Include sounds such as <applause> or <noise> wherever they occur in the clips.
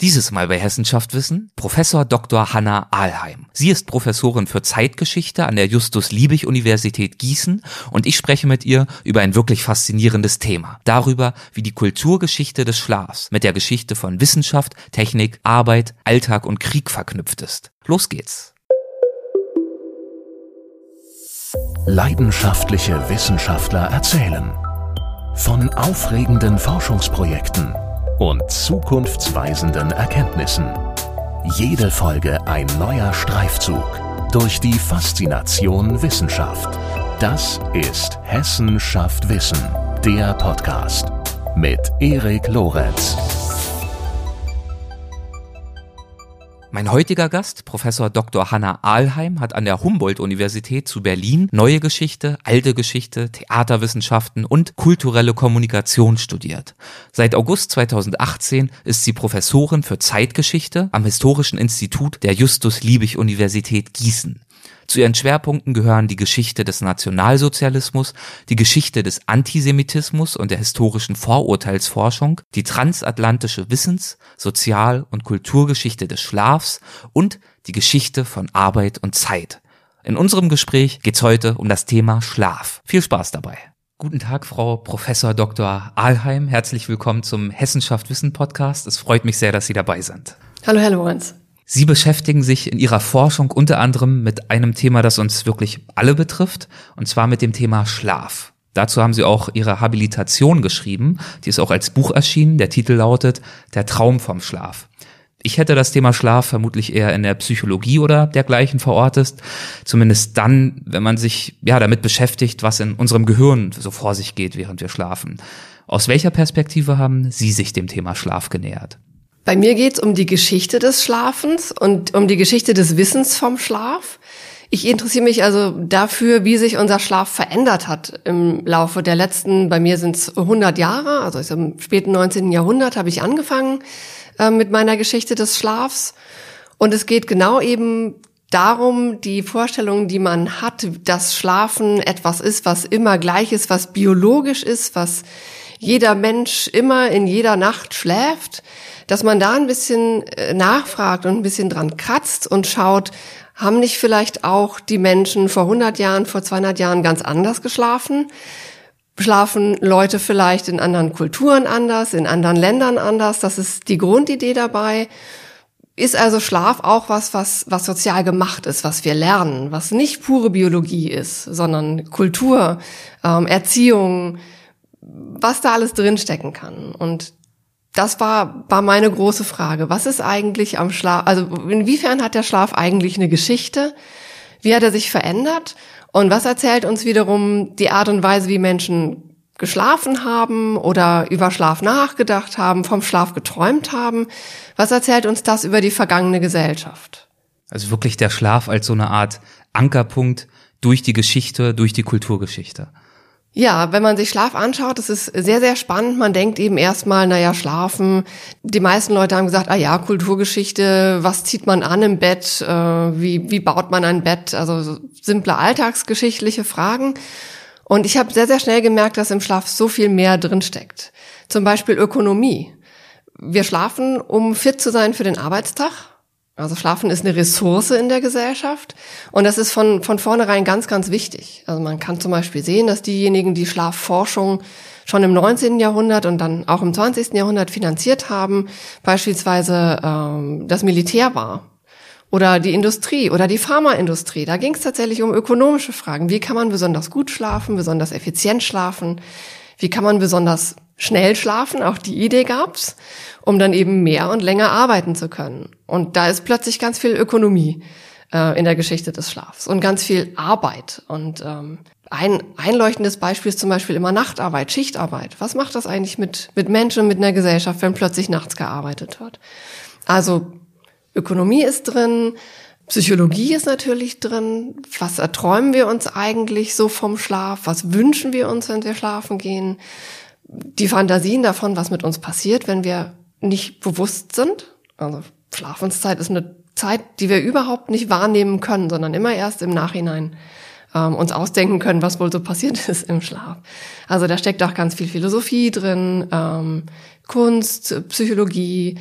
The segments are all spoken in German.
Dieses Mal bei Hessenschaft Wissen Professor Dr. Hanna Ahlheim. Sie ist Professorin für Zeitgeschichte an der Justus-Liebig-Universität Gießen und ich spreche mit ihr über ein wirklich faszinierendes Thema. Darüber, wie die Kulturgeschichte des Schlafs mit der Geschichte von Wissenschaft, Technik, Arbeit, Alltag und Krieg verknüpft ist. Los geht's. Leidenschaftliche Wissenschaftler erzählen von aufregenden Forschungsprojekten und zukunftsweisenden Erkenntnissen. Jede Folge ein neuer Streifzug durch die Faszination Wissenschaft. Das ist Hessen schafft Wissen, der Podcast mit Erik Lorenz. Mein heutiger Gast, Professor Dr. Hanna Ahlheim, hat an der Humboldt-Universität zu Berlin neue Geschichte, alte Geschichte, Theaterwissenschaften und kulturelle Kommunikation studiert. Seit August 2018 ist sie Professorin für Zeitgeschichte am Historischen Institut der Justus-Liebig-Universität Gießen. Zu ihren Schwerpunkten gehören die Geschichte des Nationalsozialismus, die Geschichte des Antisemitismus und der historischen Vorurteilsforschung, die transatlantische Wissens-, Sozial- und Kulturgeschichte des Schlafs und die Geschichte von Arbeit und Zeit. In unserem Gespräch geht's heute um das Thema Schlaf. Viel Spaß dabei. Guten Tag, Frau Professor Dr. Ahlheim. Herzlich willkommen zum Hessenschaft Wissen Podcast. Es freut mich sehr, dass Sie dabei sind. Hallo, Herr Lorenz. Sie beschäftigen sich in Ihrer Forschung unter anderem mit einem Thema, das uns wirklich alle betrifft, und zwar mit dem Thema Schlaf. Dazu haben Sie auch Ihre Habilitation geschrieben, die ist auch als Buch erschienen. Der Titel lautet Der Traum vom Schlaf. Ich hätte das Thema Schlaf vermutlich eher in der Psychologie oder dergleichen verortet. Zumindest dann, wenn man sich ja damit beschäftigt, was in unserem Gehirn so vor sich geht, während wir schlafen. Aus welcher Perspektive haben Sie sich dem Thema Schlaf genähert? Bei mir geht es um die Geschichte des Schlafens und um die Geschichte des Wissens vom Schlaf. Ich interessiere mich also dafür, wie sich unser Schlaf verändert hat im Laufe der letzten, bei mir sind es 100 Jahre, also im späten 19. Jahrhundert habe ich angefangen äh, mit meiner Geschichte des Schlafs. Und es geht genau eben darum, die Vorstellung, die man hat, dass Schlafen etwas ist, was immer gleich ist, was biologisch ist, was jeder Mensch immer in jeder Nacht schläft, dass man da ein bisschen äh, nachfragt und ein bisschen dran kratzt und schaut, haben nicht vielleicht auch die Menschen vor 100 Jahren, vor 200 Jahren ganz anders geschlafen? Schlafen Leute vielleicht in anderen Kulturen anders, in anderen Ländern anders? Das ist die Grundidee dabei. Ist also Schlaf auch was, was, was sozial gemacht ist, was wir lernen, was nicht pure Biologie ist, sondern Kultur, ähm, Erziehung, was da alles drinstecken kann. Und das war, war meine große Frage. Was ist eigentlich am Schlaf, also inwiefern hat der Schlaf eigentlich eine Geschichte? Wie hat er sich verändert? Und was erzählt uns wiederum die Art und Weise, wie Menschen geschlafen haben oder über Schlaf nachgedacht haben, vom Schlaf geträumt haben? Was erzählt uns das über die vergangene Gesellschaft? Also wirklich der Schlaf als so eine Art Ankerpunkt durch die Geschichte, durch die Kulturgeschichte. Ja, wenn man sich Schlaf anschaut, das ist sehr, sehr spannend. Man denkt eben erstmal, naja, schlafen. Die meisten Leute haben gesagt, ah ja, Kulturgeschichte, was zieht man an im Bett, äh, wie, wie baut man ein Bett, also so simple alltagsgeschichtliche Fragen. Und ich habe sehr, sehr schnell gemerkt, dass im Schlaf so viel mehr drinsteckt. Zum Beispiel Ökonomie. Wir schlafen, um fit zu sein für den Arbeitstag. Also Schlafen ist eine Ressource in der Gesellschaft und das ist von, von vornherein ganz, ganz wichtig. Also man kann zum Beispiel sehen, dass diejenigen, die Schlafforschung schon im 19. Jahrhundert und dann auch im 20. Jahrhundert finanziert haben, beispielsweise ähm, das Militär war oder die Industrie oder die Pharmaindustrie. Da ging es tatsächlich um ökonomische Fragen. Wie kann man besonders gut schlafen, besonders effizient schlafen? Wie kann man besonders schnell schlafen? Auch die Idee gab's um dann eben mehr und länger arbeiten zu können. Und da ist plötzlich ganz viel Ökonomie äh, in der Geschichte des Schlafs und ganz viel Arbeit. Und ähm, ein einleuchtendes Beispiel ist zum Beispiel immer Nachtarbeit, Schichtarbeit. Was macht das eigentlich mit, mit Menschen, mit einer Gesellschaft, wenn plötzlich nachts gearbeitet wird? Also Ökonomie ist drin, Psychologie ist natürlich drin. Was erträumen wir uns eigentlich so vom Schlaf? Was wünschen wir uns, wenn wir schlafen gehen? Die Fantasien davon, was mit uns passiert, wenn wir nicht bewusst sind. Also Schlafenszeit ist eine Zeit, die wir überhaupt nicht wahrnehmen können, sondern immer erst im Nachhinein ähm, uns ausdenken können, was wohl so passiert <laughs> ist im Schlaf. Also da steckt auch ganz viel Philosophie drin, ähm, Kunst, Psychologie.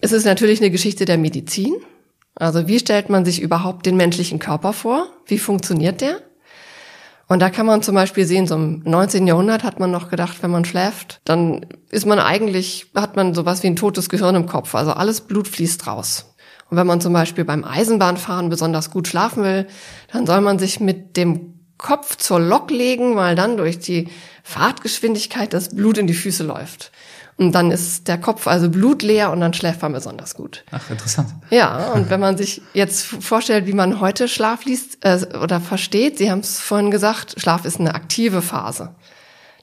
Es ist natürlich eine Geschichte der Medizin. Also wie stellt man sich überhaupt den menschlichen Körper vor? Wie funktioniert der? Und da kann man zum Beispiel sehen, so im 19. Jahrhundert hat man noch gedacht, wenn man schläft, dann ist man eigentlich, hat man sowas wie ein totes Gehirn im Kopf. Also alles Blut fließt raus. Und wenn man zum Beispiel beim Eisenbahnfahren besonders gut schlafen will, dann soll man sich mit dem Kopf zur Lok legen, weil dann durch die Fahrtgeschwindigkeit das Blut in die Füße läuft. Und dann ist der Kopf also blutleer und dann schläft man besonders gut. Ach, interessant. Ja, und wenn man sich jetzt vorstellt, wie man heute Schlaf liest äh, oder versteht, Sie haben es vorhin gesagt, Schlaf ist eine aktive Phase.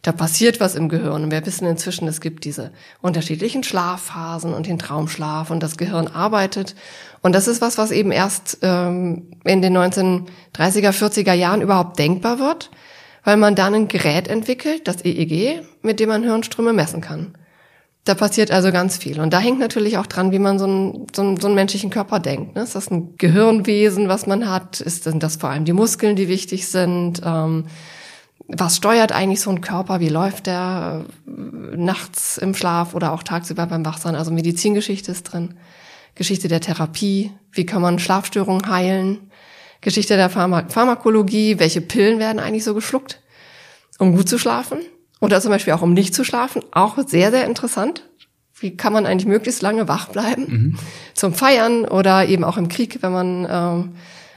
Da passiert was im Gehirn. Und wir wissen inzwischen, es gibt diese unterschiedlichen Schlafphasen und den Traumschlaf und das Gehirn arbeitet. Und das ist was, was eben erst ähm, in den 1930er, 40er Jahren überhaupt denkbar wird, weil man dann ein Gerät entwickelt, das EEG, mit dem man Hirnströme messen kann. Da passiert also ganz viel. Und da hängt natürlich auch dran, wie man so einen, so einen, so einen menschlichen Körper denkt. Ne? Ist das ein Gehirnwesen, was man hat? Ist, sind das vor allem die Muskeln, die wichtig sind? Ähm, was steuert eigentlich so ein Körper? Wie läuft der äh, nachts im Schlaf oder auch tagsüber beim Wachsein? Also Medizingeschichte ist drin. Geschichte der Therapie. Wie kann man Schlafstörungen heilen? Geschichte der Pharma Pharmakologie. Welche Pillen werden eigentlich so geschluckt, um gut zu schlafen? Oder zum Beispiel auch um nicht zu schlafen. Auch sehr, sehr interessant. Wie kann man eigentlich möglichst lange wach bleiben? Mhm. Zum Feiern oder eben auch im Krieg, wenn man ähm,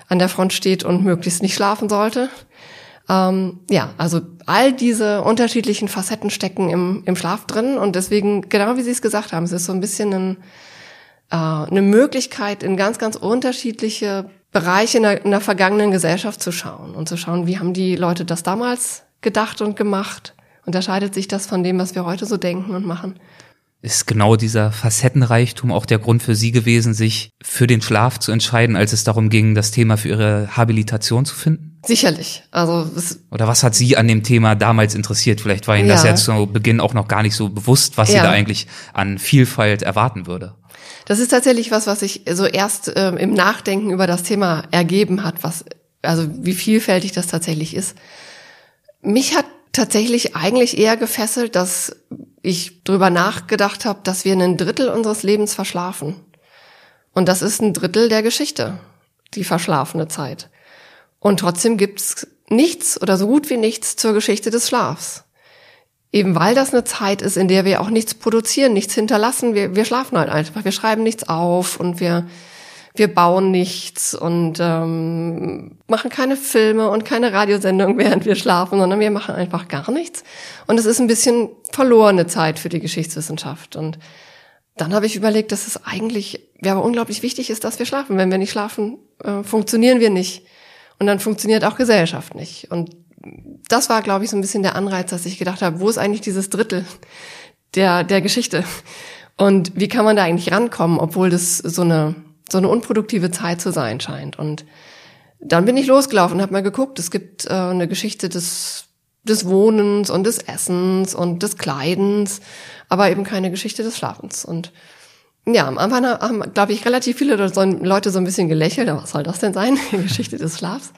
an der Front steht und möglichst nicht schlafen sollte. Ähm, ja, also all diese unterschiedlichen Facetten stecken im, im Schlaf drin und deswegen, genau wie Sie es gesagt haben, es ist so ein bisschen ein, äh, eine Möglichkeit, in ganz, ganz unterschiedliche Bereiche in der, in der vergangenen Gesellschaft zu schauen und zu schauen, wie haben die Leute das damals gedacht und gemacht? Unterscheidet sich das von dem, was wir heute so denken und machen? ist genau dieser Facettenreichtum auch der Grund für Sie gewesen, sich für den Schlaf zu entscheiden, als es darum ging, das Thema für Ihre Habilitation zu finden? Sicherlich. Also oder was hat Sie an dem Thema damals interessiert? Vielleicht war Ihnen ja. das ja zu Beginn auch noch gar nicht so bewusst, was ja. Sie da eigentlich an Vielfalt erwarten würde. Das ist tatsächlich was, was sich so erst äh, im Nachdenken über das Thema ergeben hat, was also wie vielfältig das tatsächlich ist. Mich hat tatsächlich eigentlich eher gefesselt, dass ich drüber nachgedacht habe, dass wir ein Drittel unseres Lebens verschlafen. Und das ist ein Drittel der Geschichte, die verschlafene Zeit. Und trotzdem gibt's nichts oder so gut wie nichts zur Geschichte des Schlafs. Eben weil das eine Zeit ist, in der wir auch nichts produzieren, nichts hinterlassen. Wir, wir schlafen halt einfach. Wir schreiben nichts auf und wir wir bauen nichts und ähm, machen keine Filme und keine Radiosendung, <laughs> während wir schlafen, sondern wir machen einfach gar nichts. Und es ist ein bisschen verlorene Zeit für die Geschichtswissenschaft. Und dann habe ich überlegt, dass es eigentlich, ja, aber unglaublich wichtig ist, dass wir schlafen. Wenn wir nicht schlafen, äh, funktionieren wir nicht. Und dann funktioniert auch Gesellschaft nicht. Und das war, glaube ich, so ein bisschen der Anreiz, dass ich gedacht habe, wo ist eigentlich dieses Drittel der, der Geschichte? Und wie kann man da eigentlich rankommen, obwohl das so eine so eine unproduktive Zeit zu sein scheint. Und dann bin ich losgelaufen und habe mal geguckt, es gibt äh, eine Geschichte des, des Wohnens und des Essens und des Kleidens, aber eben keine Geschichte des Schlafens. Und ja, am Anfang haben, glaube ich, relativ viele Leute so ein bisschen gelächelt, was soll das denn sein, <laughs> die Geschichte des Schlafs?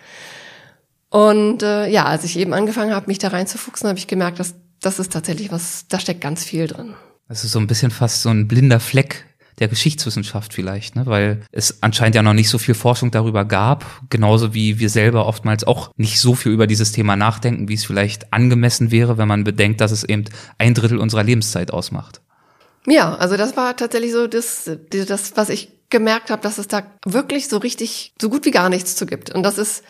Und äh, ja, als ich eben angefangen habe, mich da reinzufuchsen, habe ich gemerkt, dass das ist tatsächlich was, da steckt ganz viel drin. Das ist so ein bisschen fast so ein blinder Fleck der Geschichtswissenschaft vielleicht, ne? weil es anscheinend ja noch nicht so viel Forschung darüber gab, genauso wie wir selber oftmals auch nicht so viel über dieses Thema nachdenken, wie es vielleicht angemessen wäre, wenn man bedenkt, dass es eben ein Drittel unserer Lebenszeit ausmacht. Ja, also das war tatsächlich so das, das was ich gemerkt habe, dass es da wirklich so richtig so gut wie gar nichts zu gibt. Und das ist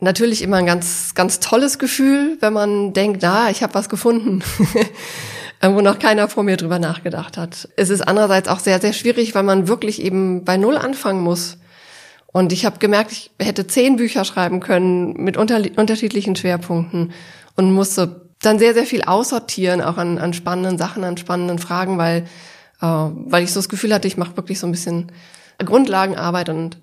natürlich immer ein ganz ganz tolles Gefühl, wenn man denkt, na, ich habe was gefunden. <laughs> wo noch keiner vor mir drüber nachgedacht hat. Es ist andererseits auch sehr, sehr schwierig, weil man wirklich eben bei Null anfangen muss. Und ich habe gemerkt, ich hätte zehn Bücher schreiben können mit unter, unterschiedlichen Schwerpunkten und musste dann sehr, sehr viel aussortieren, auch an, an spannenden Sachen, an spannenden Fragen, weil, äh, weil ich so das Gefühl hatte, ich mache wirklich so ein bisschen Grundlagenarbeit und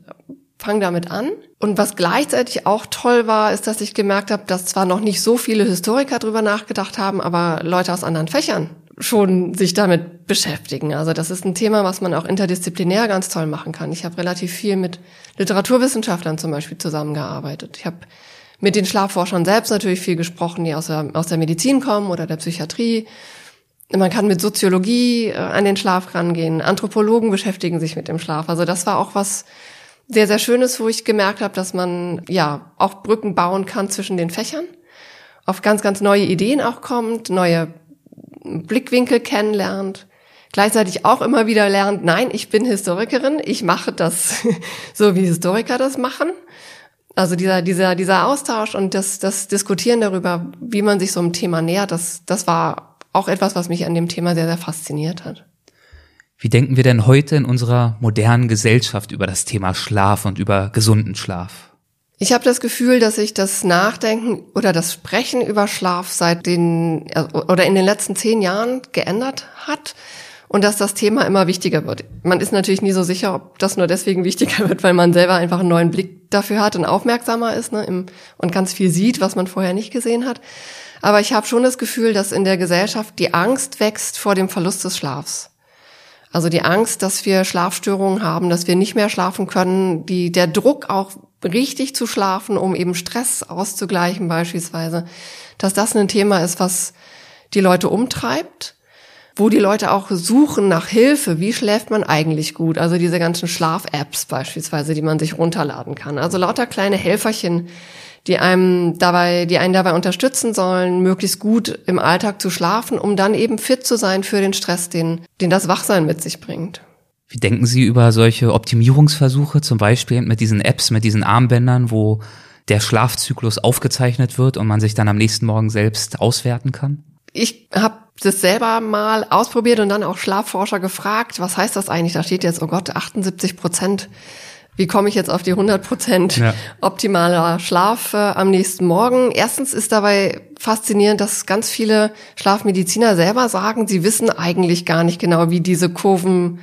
fange damit an. Und was gleichzeitig auch toll war, ist, dass ich gemerkt habe, dass zwar noch nicht so viele Historiker drüber nachgedacht haben, aber Leute aus anderen Fächern schon sich damit beschäftigen. Also das ist ein Thema, was man auch interdisziplinär ganz toll machen kann. Ich habe relativ viel mit Literaturwissenschaftlern zum Beispiel zusammengearbeitet. Ich habe mit den Schlafforschern selbst natürlich viel gesprochen, die aus der, aus der Medizin kommen oder der Psychiatrie. Man kann mit Soziologie äh, an den Schlaf rangehen. Anthropologen beschäftigen sich mit dem Schlaf. Also das war auch was sehr, sehr Schönes, wo ich gemerkt habe, dass man ja auch Brücken bauen kann zwischen den Fächern, auf ganz, ganz neue Ideen auch kommt, neue Blickwinkel kennenlernt gleichzeitig auch immer wieder lernt, nein, ich bin Historikerin, ich mache das <laughs> so, wie Historiker das machen. Also dieser, dieser, dieser Austausch und das, das Diskutieren darüber, wie man sich so einem Thema nähert, das, das war auch etwas, was mich an dem Thema sehr, sehr fasziniert hat. Wie denken wir denn heute in unserer modernen Gesellschaft über das Thema Schlaf und über gesunden Schlaf? Ich habe das Gefühl, dass sich das Nachdenken oder das Sprechen über Schlaf seit den oder in den letzten zehn Jahren geändert hat und dass das Thema immer wichtiger wird. Man ist natürlich nie so sicher, ob das nur deswegen wichtiger wird, weil man selber einfach einen neuen Blick dafür hat und aufmerksamer ist ne, im, und ganz viel sieht, was man vorher nicht gesehen hat. Aber ich habe schon das Gefühl, dass in der Gesellschaft die Angst wächst vor dem Verlust des Schlafs. Also die Angst, dass wir Schlafstörungen haben, dass wir nicht mehr schlafen können, die, der Druck auch richtig zu schlafen, um eben Stress auszugleichen beispielsweise, dass das ein Thema ist, was die Leute umtreibt wo die Leute auch suchen nach Hilfe. Wie schläft man eigentlich gut? Also diese ganzen Schlaf-Apps beispielsweise, die man sich runterladen kann. Also lauter kleine Helferchen, die einem dabei, die einen dabei unterstützen sollen, möglichst gut im Alltag zu schlafen, um dann eben fit zu sein für den Stress, den, den das Wachsein mit sich bringt. Wie denken Sie über solche Optimierungsversuche, zum Beispiel mit diesen Apps, mit diesen Armbändern, wo der Schlafzyklus aufgezeichnet wird und man sich dann am nächsten Morgen selbst auswerten kann? Ich habe das selber mal ausprobiert und dann auch Schlafforscher gefragt, was heißt das eigentlich? Da steht jetzt, oh Gott, 78 Prozent. Wie komme ich jetzt auf die 100 Prozent ja. optimaler Schlaf äh, am nächsten Morgen? Erstens ist dabei faszinierend, dass ganz viele Schlafmediziner selber sagen, sie wissen eigentlich gar nicht genau, wie diese Kurven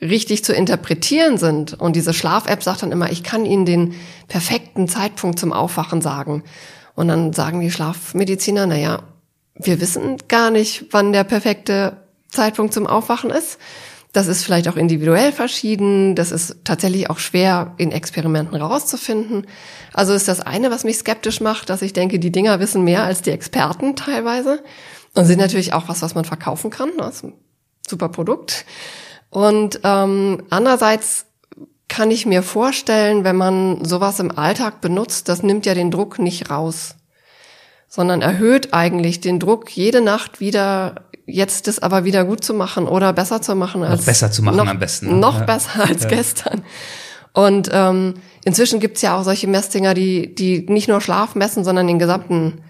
richtig zu interpretieren sind. Und diese Schlaf-App sagt dann immer, ich kann Ihnen den perfekten Zeitpunkt zum Aufwachen sagen. Und dann sagen die Schlafmediziner, na ja, wir wissen gar nicht, wann der perfekte Zeitpunkt zum Aufwachen ist. Das ist vielleicht auch individuell verschieden. Das ist tatsächlich auch schwer in Experimenten rauszufinden. Also ist das eine, was mich skeptisch macht, dass ich denke, die Dinger wissen mehr als die Experten teilweise und sind natürlich auch was, was man verkaufen kann. Das ist ein super Produkt. Und ähm, andererseits kann ich mir vorstellen, wenn man sowas im Alltag benutzt, das nimmt ja den Druck nicht raus sondern erhöht eigentlich den Druck, jede Nacht wieder jetzt das aber wieder gut zu machen oder besser zu machen als noch besser zu machen noch, am besten. Ne? Noch ja. besser als ja. gestern. Und ähm, inzwischen gibt's ja auch solche Messdinger, die die nicht nur Schlaf messen, sondern den gesamten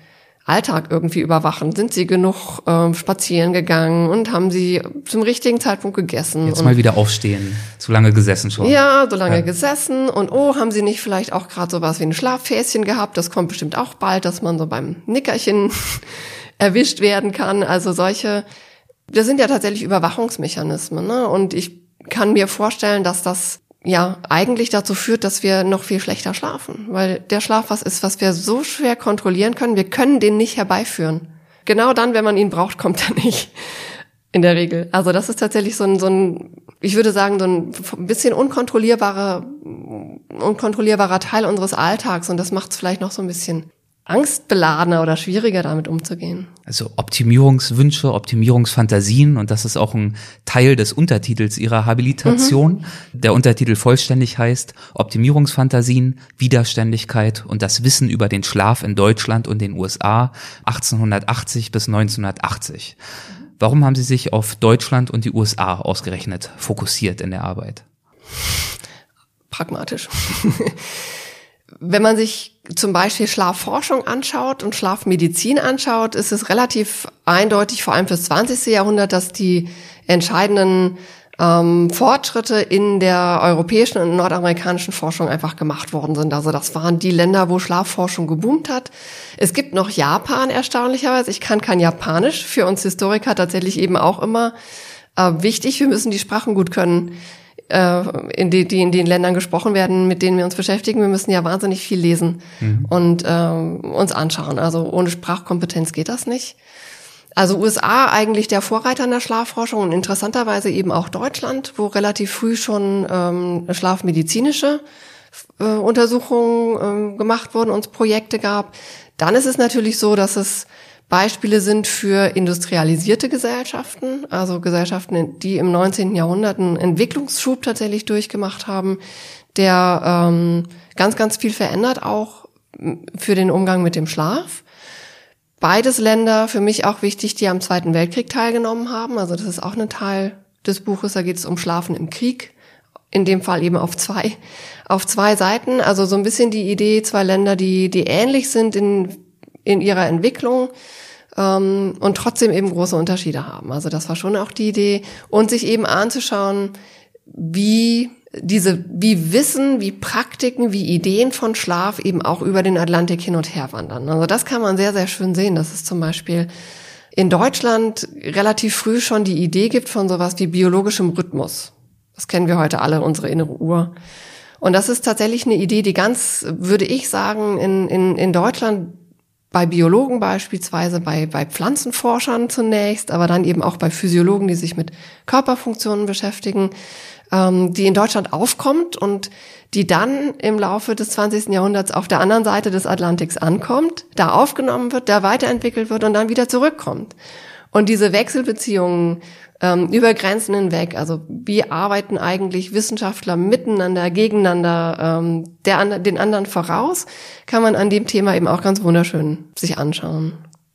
Alltag irgendwie überwachen. Sind sie genug ähm, spazieren gegangen und haben sie zum richtigen Zeitpunkt gegessen? Jetzt mal wieder aufstehen. Zu lange gesessen schon. Ja, so lange ja. gesessen. Und oh, haben sie nicht vielleicht auch gerade sowas wie ein Schlaffäschen gehabt? Das kommt bestimmt auch bald, dass man so beim Nickerchen erwischt werden kann. Also solche, das sind ja tatsächlich Überwachungsmechanismen. Ne? Und ich kann mir vorstellen, dass das ja eigentlich dazu führt, dass wir noch viel schlechter schlafen, weil der Schlaf was ist, was wir so schwer kontrollieren können. Wir können den nicht herbeiführen. Genau dann, wenn man ihn braucht, kommt er nicht. In der Regel. Also das ist tatsächlich so ein, so ein, ich würde sagen, so ein bisschen unkontrollierbarer, unkontrollierbarer Teil unseres Alltags und das macht es vielleicht noch so ein bisschen angstbeladener oder schwieriger damit umzugehen. Also Optimierungswünsche, Optimierungsfantasien und das ist auch ein Teil des Untertitels ihrer Habilitation. Mhm. Der Untertitel vollständig heißt Optimierungsfantasien, Widerständigkeit und das Wissen über den Schlaf in Deutschland und den USA 1880 bis 1980. Warum haben Sie sich auf Deutschland und die USA ausgerechnet fokussiert in der Arbeit? Pragmatisch. <laughs> Wenn man sich zum Beispiel Schlafforschung anschaut und Schlafmedizin anschaut, ist es relativ eindeutig, vor allem fürs 20. Jahrhundert, dass die entscheidenden ähm, Fortschritte in der europäischen und nordamerikanischen Forschung einfach gemacht worden sind. Also das waren die Länder, wo Schlafforschung geboomt hat. Es gibt noch Japan erstaunlicherweise. Ich kann kein Japanisch. Für uns Historiker tatsächlich eben auch immer äh, wichtig. Wir müssen die Sprachen gut können in die, die in den Ländern gesprochen werden, mit denen wir uns beschäftigen. Wir müssen ja wahnsinnig viel lesen mhm. und äh, uns anschauen. Also ohne Sprachkompetenz geht das nicht. Also USA eigentlich der Vorreiter in der Schlafforschung und interessanterweise eben auch Deutschland, wo relativ früh schon ähm, schlafmedizinische äh, Untersuchungen äh, gemacht wurden, uns Projekte gab. Dann ist es natürlich so, dass es Beispiele sind für industrialisierte Gesellschaften, also Gesellschaften, die im 19. Jahrhundert einen Entwicklungsschub tatsächlich durchgemacht haben, der ähm, ganz, ganz viel verändert, auch für den Umgang mit dem Schlaf. Beides Länder, für mich auch wichtig, die am Zweiten Weltkrieg teilgenommen haben. Also das ist auch ein Teil des Buches, da geht es um Schlafen im Krieg. In dem Fall eben auf zwei, auf zwei Seiten. Also so ein bisschen die Idee, zwei Länder, die, die ähnlich sind in, in ihrer Entwicklung, ähm, und trotzdem eben große Unterschiede haben. Also das war schon auch die Idee und sich eben anzuschauen, wie diese, wie Wissen, wie Praktiken, wie Ideen von Schlaf eben auch über den Atlantik hin und her wandern. Also das kann man sehr, sehr schön sehen. dass es zum Beispiel in Deutschland relativ früh schon die Idee gibt von sowas wie biologischem Rhythmus. Das kennen wir heute alle, unsere innere Uhr. Und das ist tatsächlich eine Idee, die ganz, würde ich sagen, in, in, in Deutschland bei Biologen beispielsweise, bei, bei Pflanzenforschern zunächst, aber dann eben auch bei Physiologen, die sich mit Körperfunktionen beschäftigen, ähm, die in Deutschland aufkommt und die dann im Laufe des 20. Jahrhunderts auf der anderen Seite des Atlantiks ankommt, da aufgenommen wird, da weiterentwickelt wird und dann wieder zurückkommt. Und diese Wechselbeziehungen ähm, über Grenzen hinweg. Also wie arbeiten eigentlich Wissenschaftler miteinander, gegeneinander, ähm, der, den anderen voraus, kann man an dem Thema eben auch ganz wunderschön sich anschauen.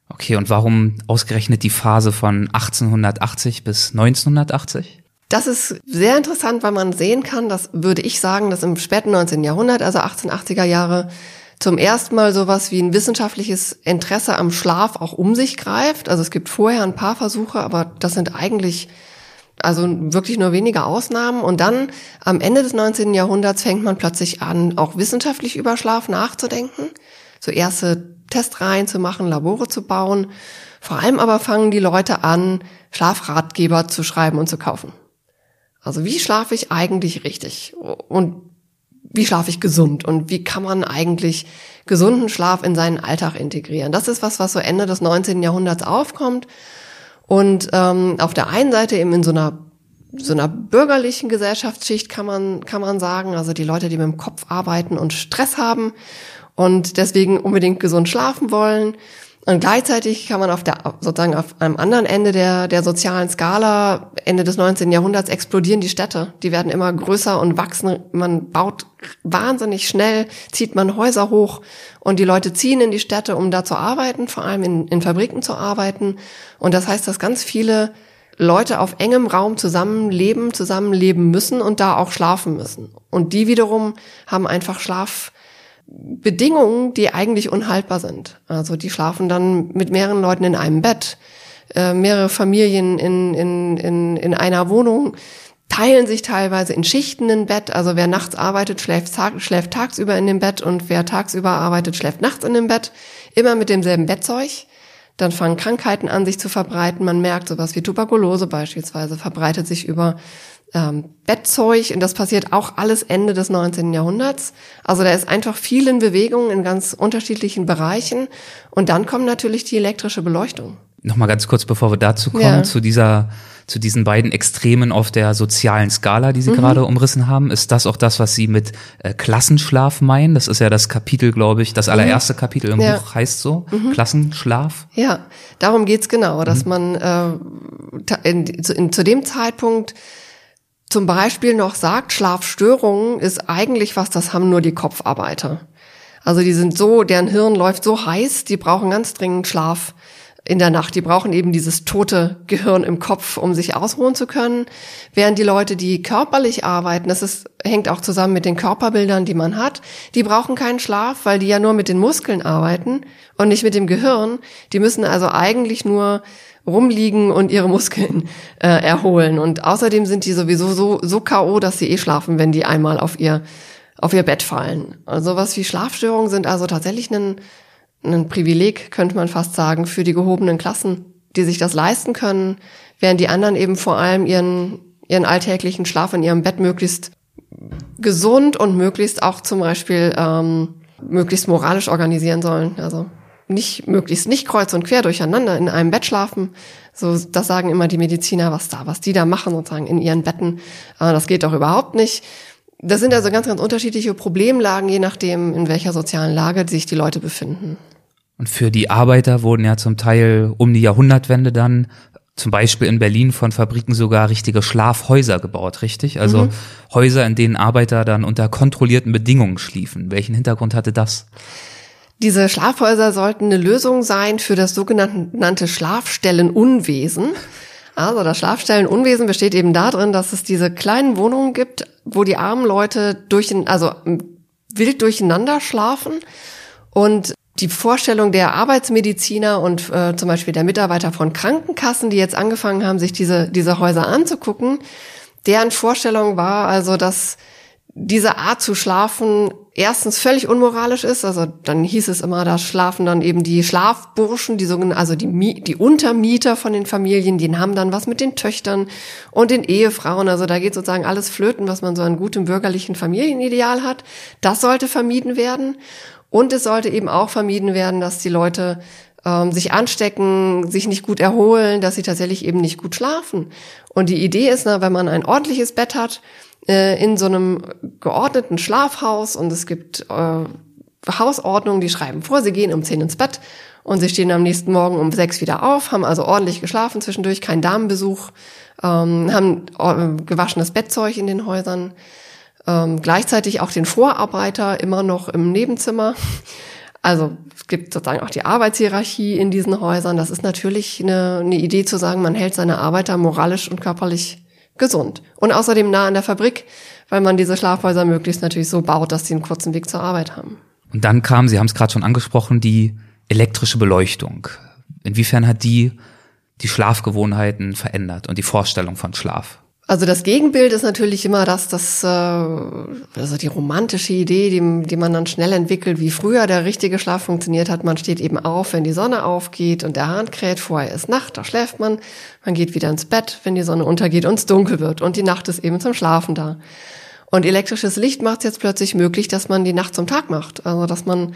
Okay, und warum ausgerechnet die Phase von 1880 bis 1980? Das ist sehr interessant, weil man sehen kann, das würde ich sagen, dass im späten 19. Jahrhundert, also 1880er Jahre, zum ersten Mal sowas wie ein wissenschaftliches Interesse am Schlaf auch um sich greift. Also es gibt vorher ein paar Versuche, aber das sind eigentlich also wirklich nur wenige Ausnahmen. Und dann am Ende des 19. Jahrhunderts fängt man plötzlich an, auch wissenschaftlich über Schlaf nachzudenken, so erste Testreihen zu machen, Labore zu bauen. Vor allem aber fangen die Leute an, Schlafratgeber zu schreiben und zu kaufen. Also wie schlafe ich eigentlich richtig? Und wie schlafe ich gesund und wie kann man eigentlich gesunden Schlaf in seinen Alltag integrieren. Das ist was, was so Ende des 19. Jahrhunderts aufkommt und ähm, auf der einen Seite eben in so einer so einer bürgerlichen Gesellschaftsschicht kann man kann man sagen, also die Leute, die mit dem Kopf arbeiten und Stress haben und deswegen unbedingt gesund schlafen wollen und gleichzeitig kann man auf der, sozusagen auf einem anderen Ende der, der sozialen Skala, Ende des 19. Jahrhunderts, explodieren die Städte. Die werden immer größer und wachsen. Man baut wahnsinnig schnell, zieht man Häuser hoch und die Leute ziehen in die Städte, um da zu arbeiten, vor allem in, in Fabriken zu arbeiten. Und das heißt, dass ganz viele Leute auf engem Raum zusammenleben, zusammenleben müssen und da auch schlafen müssen. Und die wiederum haben einfach Schlaf, Bedingungen, die eigentlich unhaltbar sind. Also die schlafen dann mit mehreren Leuten in einem Bett, äh, mehrere Familien in, in, in, in einer Wohnung, teilen sich teilweise in Schichten ein Bett. Also wer nachts arbeitet, schläft, schläft tagsüber in dem Bett und wer tagsüber arbeitet, schläft nachts in dem Bett. Immer mit demselben Bettzeug. Dann fangen Krankheiten an, sich zu verbreiten. Man merkt sowas wie Tuberkulose beispielsweise verbreitet sich über ähm, Bettzeug und das passiert auch alles Ende des 19. Jahrhunderts. Also da ist einfach viel in Bewegung in ganz unterschiedlichen Bereichen und dann kommt natürlich die elektrische Beleuchtung. Nochmal ganz kurz, bevor wir dazu kommen, ja. zu dieser zu diesen beiden Extremen auf der sozialen Skala, die Sie mhm. gerade umrissen haben. Ist das auch das, was Sie mit äh, Klassenschlaf meinen? Das ist ja das Kapitel, glaube ich, das allererste mhm. Kapitel im ja. Buch heißt so, mhm. Klassenschlaf. Ja, darum geht's genau, dass mhm. man äh, in, in, zu dem Zeitpunkt zum Beispiel noch sagt, Schlafstörungen ist eigentlich was, das haben nur die Kopfarbeiter. Also die sind so, deren Hirn läuft so heiß, die brauchen ganz dringend Schlaf in der Nacht. Die brauchen eben dieses tote Gehirn im Kopf, um sich ausruhen zu können. Während die Leute, die körperlich arbeiten, das ist, hängt auch zusammen mit den Körperbildern, die man hat, die brauchen keinen Schlaf, weil die ja nur mit den Muskeln arbeiten und nicht mit dem Gehirn. Die müssen also eigentlich nur rumliegen und ihre Muskeln äh, erholen. Und außerdem sind die sowieso so, so K.O., dass sie eh schlafen, wenn die einmal auf ihr, auf ihr Bett fallen. Also was wie Schlafstörungen sind also tatsächlich ein, ein Privileg, könnte man fast sagen, für die gehobenen Klassen, die sich das leisten können, während die anderen eben vor allem ihren, ihren alltäglichen Schlaf in ihrem Bett möglichst gesund und möglichst auch zum Beispiel ähm, möglichst moralisch organisieren sollen. Also nicht möglichst nicht kreuz und quer durcheinander in einem Bett schlafen. So, das sagen immer die Mediziner, was da, was die da machen sozusagen in ihren Betten. Aber das geht doch überhaupt nicht. Das sind also ganz, ganz unterschiedliche Problemlagen, je nachdem, in welcher sozialen Lage sich die Leute befinden. Und für die Arbeiter wurden ja zum Teil um die Jahrhundertwende dann zum Beispiel in Berlin von Fabriken sogar richtige Schlafhäuser gebaut, richtig? Also mhm. Häuser, in denen Arbeiter dann unter kontrollierten Bedingungen schliefen. Welchen Hintergrund hatte das? Diese Schlafhäuser sollten eine Lösung sein für das sogenannte Schlafstellenunwesen. Also das Schlafstellenunwesen besteht eben darin, dass es diese kleinen Wohnungen gibt, wo die armen Leute durch, also wild durcheinander schlafen und die Vorstellung der Arbeitsmediziner und äh, zum Beispiel der Mitarbeiter von Krankenkassen, die jetzt angefangen haben, sich diese, diese Häuser anzugucken, deren Vorstellung war also, dass diese Art zu schlafen erstens völlig unmoralisch ist. Also dann hieß es immer, da schlafen dann eben die Schlafburschen, die sogenannten, also die, die Untermieter von den Familien, die haben dann was mit den Töchtern und den Ehefrauen. Also da geht sozusagen alles flöten, was man so an gutem bürgerlichen Familienideal hat. Das sollte vermieden werden. Und es sollte eben auch vermieden werden, dass die Leute ähm, sich anstecken, sich nicht gut erholen, dass sie tatsächlich eben nicht gut schlafen. Und die Idee ist, na, wenn man ein ordentliches Bett hat, äh, in so einem geordneten Schlafhaus und es gibt äh, Hausordnungen, die schreiben vor, sie gehen um zehn ins Bett und sie stehen am nächsten Morgen um sechs wieder auf, haben also ordentlich geschlafen zwischendurch, kein Damenbesuch, ähm, haben äh, gewaschenes Bettzeug in den Häusern ähm, gleichzeitig auch den Vorarbeiter immer noch im Nebenzimmer. Also es gibt sozusagen auch die Arbeitshierarchie in diesen Häusern. Das ist natürlich eine, eine Idee zu sagen, man hält seine Arbeiter moralisch und körperlich gesund. Und außerdem nah an der Fabrik, weil man diese Schlafhäuser möglichst natürlich so baut, dass sie einen kurzen Weg zur Arbeit haben. Und dann kam, Sie haben es gerade schon angesprochen, die elektrische Beleuchtung. Inwiefern hat die die Schlafgewohnheiten verändert und die Vorstellung von Schlaf? Also das Gegenbild ist natürlich immer das, das äh, also die romantische Idee, die, die man dann schnell entwickelt, wie früher der richtige Schlaf funktioniert hat. Man steht eben auf, wenn die Sonne aufgeht und der Hahn kräht. Vorher ist Nacht, da schläft man. Man geht wieder ins Bett, wenn die Sonne untergeht und es dunkel wird. Und die Nacht ist eben zum Schlafen da. Und elektrisches Licht macht es jetzt plötzlich möglich, dass man die Nacht zum Tag macht. Also dass man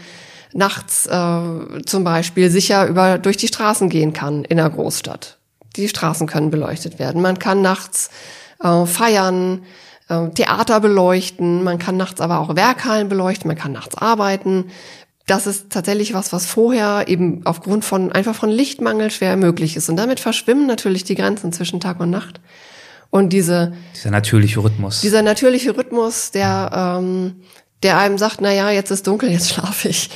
nachts äh, zum Beispiel sicher über durch die Straßen gehen kann in der Großstadt. Die Straßen können beleuchtet werden. Man kann nachts äh, feiern, äh, Theater beleuchten, man kann nachts aber auch Werkhallen beleuchten, man kann nachts arbeiten. Das ist tatsächlich was, was vorher eben aufgrund von einfach von Lichtmangel schwer möglich ist. Und damit verschwimmen natürlich die Grenzen zwischen Tag und Nacht. Und diese dieser natürliche Rhythmus. Dieser natürliche Rhythmus, der ähm, der einem sagt, na ja, jetzt ist dunkel, jetzt schlafe ich.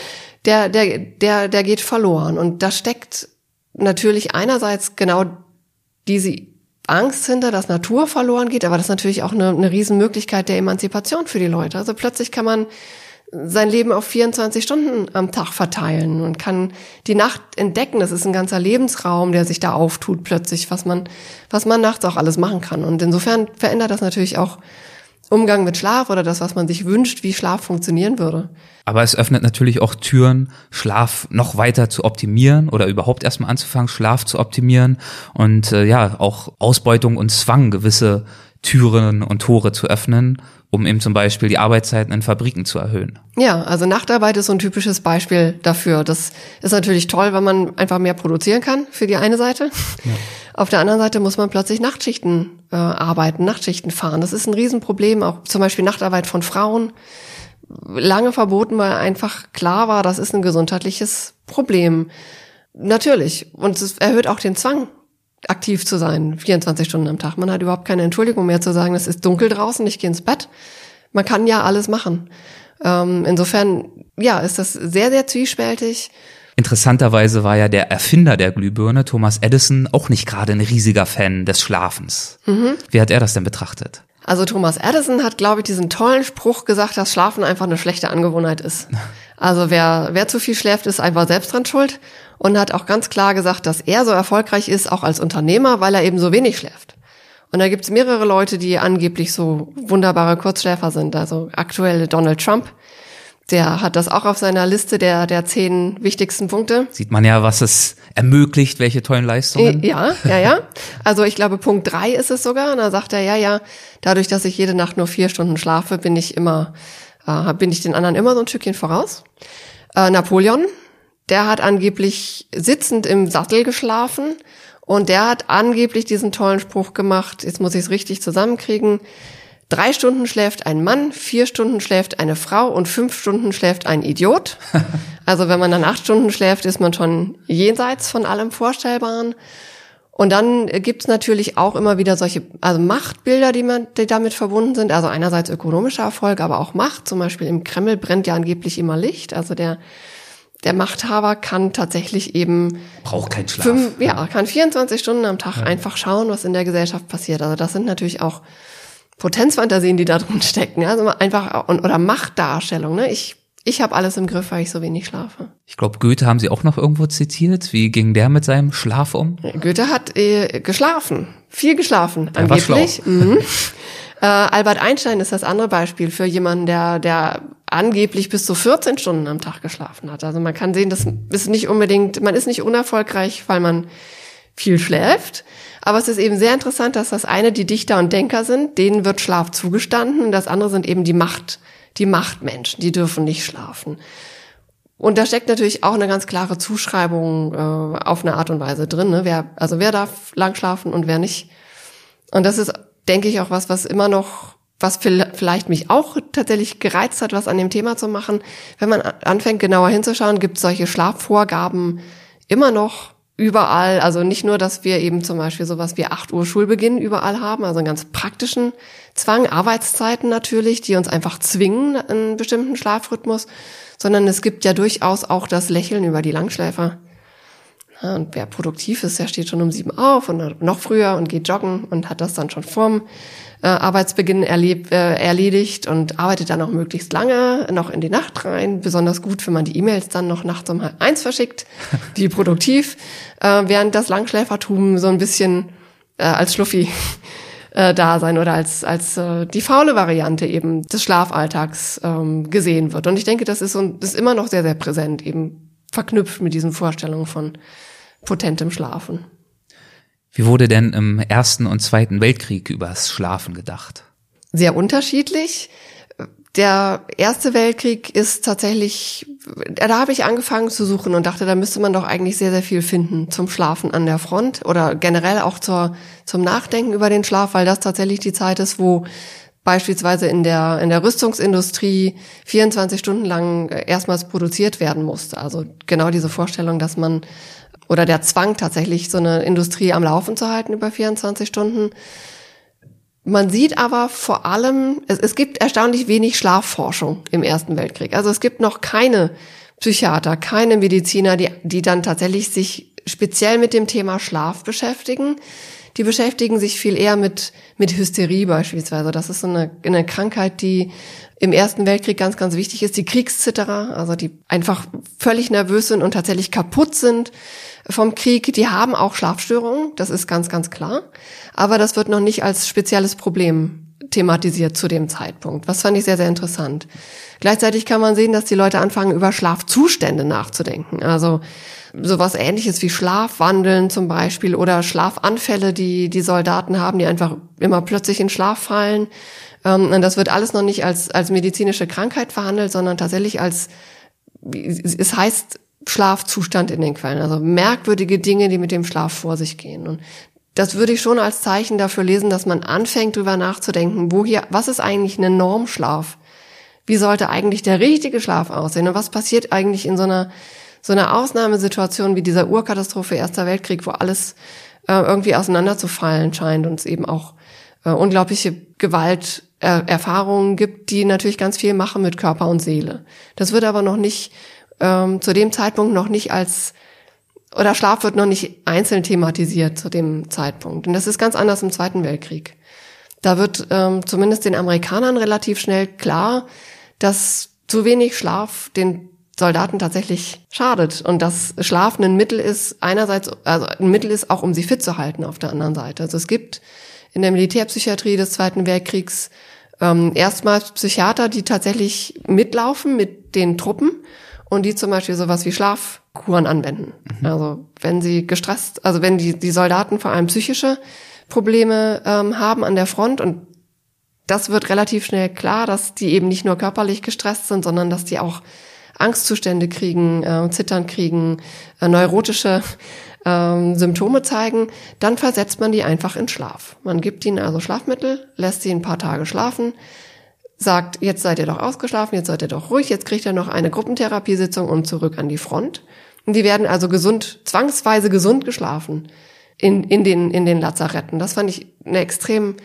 Der der der der geht verloren und da steckt natürlich einerseits genau diese Angst hinter, dass Natur verloren geht, aber das ist natürlich auch eine, eine Riesenmöglichkeit der Emanzipation für die Leute. Also plötzlich kann man sein Leben auf 24 Stunden am Tag verteilen und kann die Nacht entdecken. Das ist ein ganzer Lebensraum, der sich da auftut plötzlich, was man, was man nachts auch alles machen kann. Und insofern verändert das natürlich auch Umgang mit Schlaf oder das, was man sich wünscht, wie Schlaf funktionieren würde. Aber es öffnet natürlich auch Türen, Schlaf noch weiter zu optimieren oder überhaupt erstmal anzufangen, Schlaf zu optimieren und äh, ja, auch Ausbeutung und Zwang gewisse Türen und Tore zu öffnen, um eben zum Beispiel die Arbeitszeiten in Fabriken zu erhöhen. Ja, also Nachtarbeit ist so ein typisches Beispiel dafür. Das ist natürlich toll, weil man einfach mehr produzieren kann für die eine Seite. Ja. Auf der anderen Seite muss man plötzlich Nachtschichten äh, arbeiten, Nachtschichten fahren. Das ist ein Riesenproblem, auch zum Beispiel Nachtarbeit von Frauen. Lange verboten, weil einfach klar war, das ist ein gesundheitliches Problem. Natürlich. Und es erhöht auch den Zwang, aktiv zu sein, 24 Stunden am Tag. Man hat überhaupt keine Entschuldigung mehr zu sagen, es ist dunkel draußen, ich gehe ins Bett. Man kann ja alles machen. Ähm, insofern, ja, ist das sehr, sehr zwiespältig. Interessanterweise war ja der Erfinder der Glühbirne, Thomas Edison, auch nicht gerade ein riesiger Fan des Schlafens. Mhm. Wie hat er das denn betrachtet? Also Thomas Edison hat, glaube ich, diesen tollen Spruch gesagt, dass Schlafen einfach eine schlechte Angewohnheit ist. <laughs> Also wer, wer zu viel schläft, ist einfach selbst dran schuld und hat auch ganz klar gesagt, dass er so erfolgreich ist, auch als Unternehmer, weil er eben so wenig schläft. Und da gibt's mehrere Leute, die angeblich so wunderbare Kurzschläfer sind. Also aktuell Donald Trump, der hat das auch auf seiner Liste der, der zehn wichtigsten Punkte. Sieht man ja, was es ermöglicht, welche tollen Leistungen. Ja, ja, ja. Also ich glaube, Punkt drei ist es sogar. Und da sagt er, ja, ja, dadurch, dass ich jede Nacht nur vier Stunden schlafe, bin ich immer, äh, bin ich den anderen immer so ein Stückchen voraus. Äh, Napoleon, der hat angeblich sitzend im Sattel geschlafen und der hat angeblich diesen tollen Spruch gemacht, jetzt muss ich es richtig zusammenkriegen, Drei Stunden schläft ein Mann, vier Stunden schläft eine Frau und fünf Stunden schläft ein Idiot. <laughs> Also wenn man dann acht Stunden schläft, ist man schon jenseits von allem Vorstellbaren. Und dann gibt's natürlich auch immer wieder solche, also Machtbilder, die, man, die damit verbunden sind. Also einerseits ökonomischer Erfolg, aber auch Macht. Zum Beispiel im Kreml brennt ja angeblich immer Licht. Also der, der Machthaber kann tatsächlich eben Braucht keinen Schlaf. fünf, ja, kann 24 Stunden am Tag einfach schauen, was in der Gesellschaft passiert. Also das sind natürlich auch Potenzfantasien, die da drin stecken. Also einfach oder Machtdarstellung. Ne? Ich ich habe alles im Griff, weil ich so wenig schlafe. Ich glaube, Goethe haben Sie auch noch irgendwo zitiert. Wie ging der mit seinem Schlaf um? Goethe hat äh, geschlafen, viel geschlafen, Er war angeblich. Mhm. <laughs> Äh, Albert Einstein ist das andere Beispiel für jemanden, der, der angeblich bis zu 14 Stunden am Tag geschlafen hat. Also man kann sehen, das ist nicht unbedingt, man ist nicht unerfolgreich, weil man viel schläft. Aber es ist eben sehr interessant, dass das eine die Dichter und Denker sind, denen wird Schlaf zugestanden, und das andere sind eben die Macht, die Machtmenschen, die dürfen nicht schlafen. Und da steckt natürlich auch eine ganz klare Zuschreibung äh, auf eine Art und Weise drin. Ne? Wer, also wer darf lang schlafen und wer nicht. Und das ist, denke ich, auch was, was immer noch, was vielleicht mich auch tatsächlich gereizt hat, was an dem Thema zu machen. Wenn man anfängt, genauer hinzuschauen, gibt es solche Schlafvorgaben immer noch überall, also nicht nur, dass wir eben zum Beispiel sowas wie 8 Uhr Schulbeginn überall haben, also einen ganz praktischen Zwang, Arbeitszeiten natürlich, die uns einfach zwingen, einen bestimmten Schlafrhythmus, sondern es gibt ja durchaus auch das Lächeln über die Langschläfer. Ja, und wer produktiv ist, der steht schon um sieben auf und noch früher und geht joggen und hat das dann schon vorm äh, Arbeitsbeginn erleb, äh, erledigt und arbeitet dann auch möglichst lange noch in die Nacht rein. Besonders gut, wenn man die E-Mails dann noch nachts um halb eins verschickt, <laughs> wie produktiv, äh, während das Langschläfertum so ein bisschen äh, als Schluffi äh, da sein oder als als äh, die faule Variante eben des Schlafalltags ähm, gesehen wird. Und ich denke, das ist so, das ist immer noch sehr sehr präsent eben verknüpft mit diesen Vorstellungen von potentem Schlafen. Wie wurde denn im Ersten und Zweiten Weltkrieg übers Schlafen gedacht? Sehr unterschiedlich. Der Erste Weltkrieg ist tatsächlich, da habe ich angefangen zu suchen und dachte, da müsste man doch eigentlich sehr, sehr viel finden zum Schlafen an der Front oder generell auch zur, zum Nachdenken über den Schlaf, weil das tatsächlich die Zeit ist, wo beispielsweise in der, in der Rüstungsindustrie 24 Stunden lang erstmals produziert werden musste. Also genau diese Vorstellung, dass man oder der Zwang tatsächlich, so eine Industrie am Laufen zu halten über 24 Stunden. Man sieht aber vor allem, es, es gibt erstaunlich wenig Schlafforschung im Ersten Weltkrieg. Also es gibt noch keine Psychiater, keine Mediziner, die, die dann tatsächlich sich speziell mit dem Thema Schlaf beschäftigen. Die beschäftigen sich viel eher mit, mit Hysterie beispielsweise. Das ist so eine, eine Krankheit, die im Ersten Weltkrieg ganz, ganz wichtig ist. Die Kriegszitterer, also die einfach völlig nervös sind und tatsächlich kaputt sind vom Krieg, die haben auch Schlafstörungen, das ist ganz, ganz klar. Aber das wird noch nicht als spezielles Problem thematisiert zu dem Zeitpunkt. Was fand ich sehr, sehr interessant. Gleichzeitig kann man sehen, dass die Leute anfangen, über Schlafzustände nachzudenken. Also sowas ähnliches wie Schlafwandeln zum Beispiel oder Schlafanfälle, die die Soldaten haben, die einfach immer plötzlich in Schlaf fallen. Ähm, und das wird alles noch nicht als, als medizinische Krankheit verhandelt, sondern tatsächlich als, es heißt Schlafzustand in den Quellen. Also merkwürdige Dinge, die mit dem Schlaf vor sich gehen. Und das würde ich schon als Zeichen dafür lesen, dass man anfängt, drüber nachzudenken, wo hier, was ist eigentlich eine Normschlaf? Wie sollte eigentlich der richtige Schlaf aussehen? Und was passiert eigentlich in so einer, so einer Ausnahmesituation wie dieser Urkatastrophe Erster Weltkrieg, wo alles äh, irgendwie auseinanderzufallen scheint und es eben auch äh, unglaubliche Gewalterfahrungen gibt, die natürlich ganz viel machen mit Körper und Seele. Das wird aber noch nicht ähm, zu dem Zeitpunkt noch nicht als oder Schlaf wird noch nicht einzeln thematisiert zu dem Zeitpunkt. Und das ist ganz anders im Zweiten Weltkrieg. Da wird ähm, zumindest den Amerikanern relativ schnell klar, dass zu wenig Schlaf den Soldaten tatsächlich schadet und dass Schlaf ein Mittel ist, einerseits, also ein Mittel ist auch, um sie fit zu halten auf der anderen Seite. Also es gibt in der Militärpsychiatrie des Zweiten Weltkriegs ähm, erstmals Psychiater, die tatsächlich mitlaufen mit den Truppen und die zum Beispiel sowas wie Schlafkuren anwenden. Mhm. Also wenn sie gestresst, also wenn die, die Soldaten vor allem psychische Probleme ähm, haben an der Front und das wird relativ schnell klar, dass die eben nicht nur körperlich gestresst sind, sondern dass die auch Angstzustände kriegen, äh, Zittern kriegen, äh, neurotische <laughs> ähm, Symptome zeigen, dann versetzt man die einfach in Schlaf. Man gibt ihnen also Schlafmittel, lässt sie ein paar Tage schlafen, sagt, jetzt seid ihr doch ausgeschlafen, jetzt seid ihr doch ruhig, jetzt kriegt ihr noch eine Gruppentherapiesitzung und zurück an die Front. Und die werden also gesund, zwangsweise gesund geschlafen in, in, den, in den Lazaretten. Das fand ich eine extrem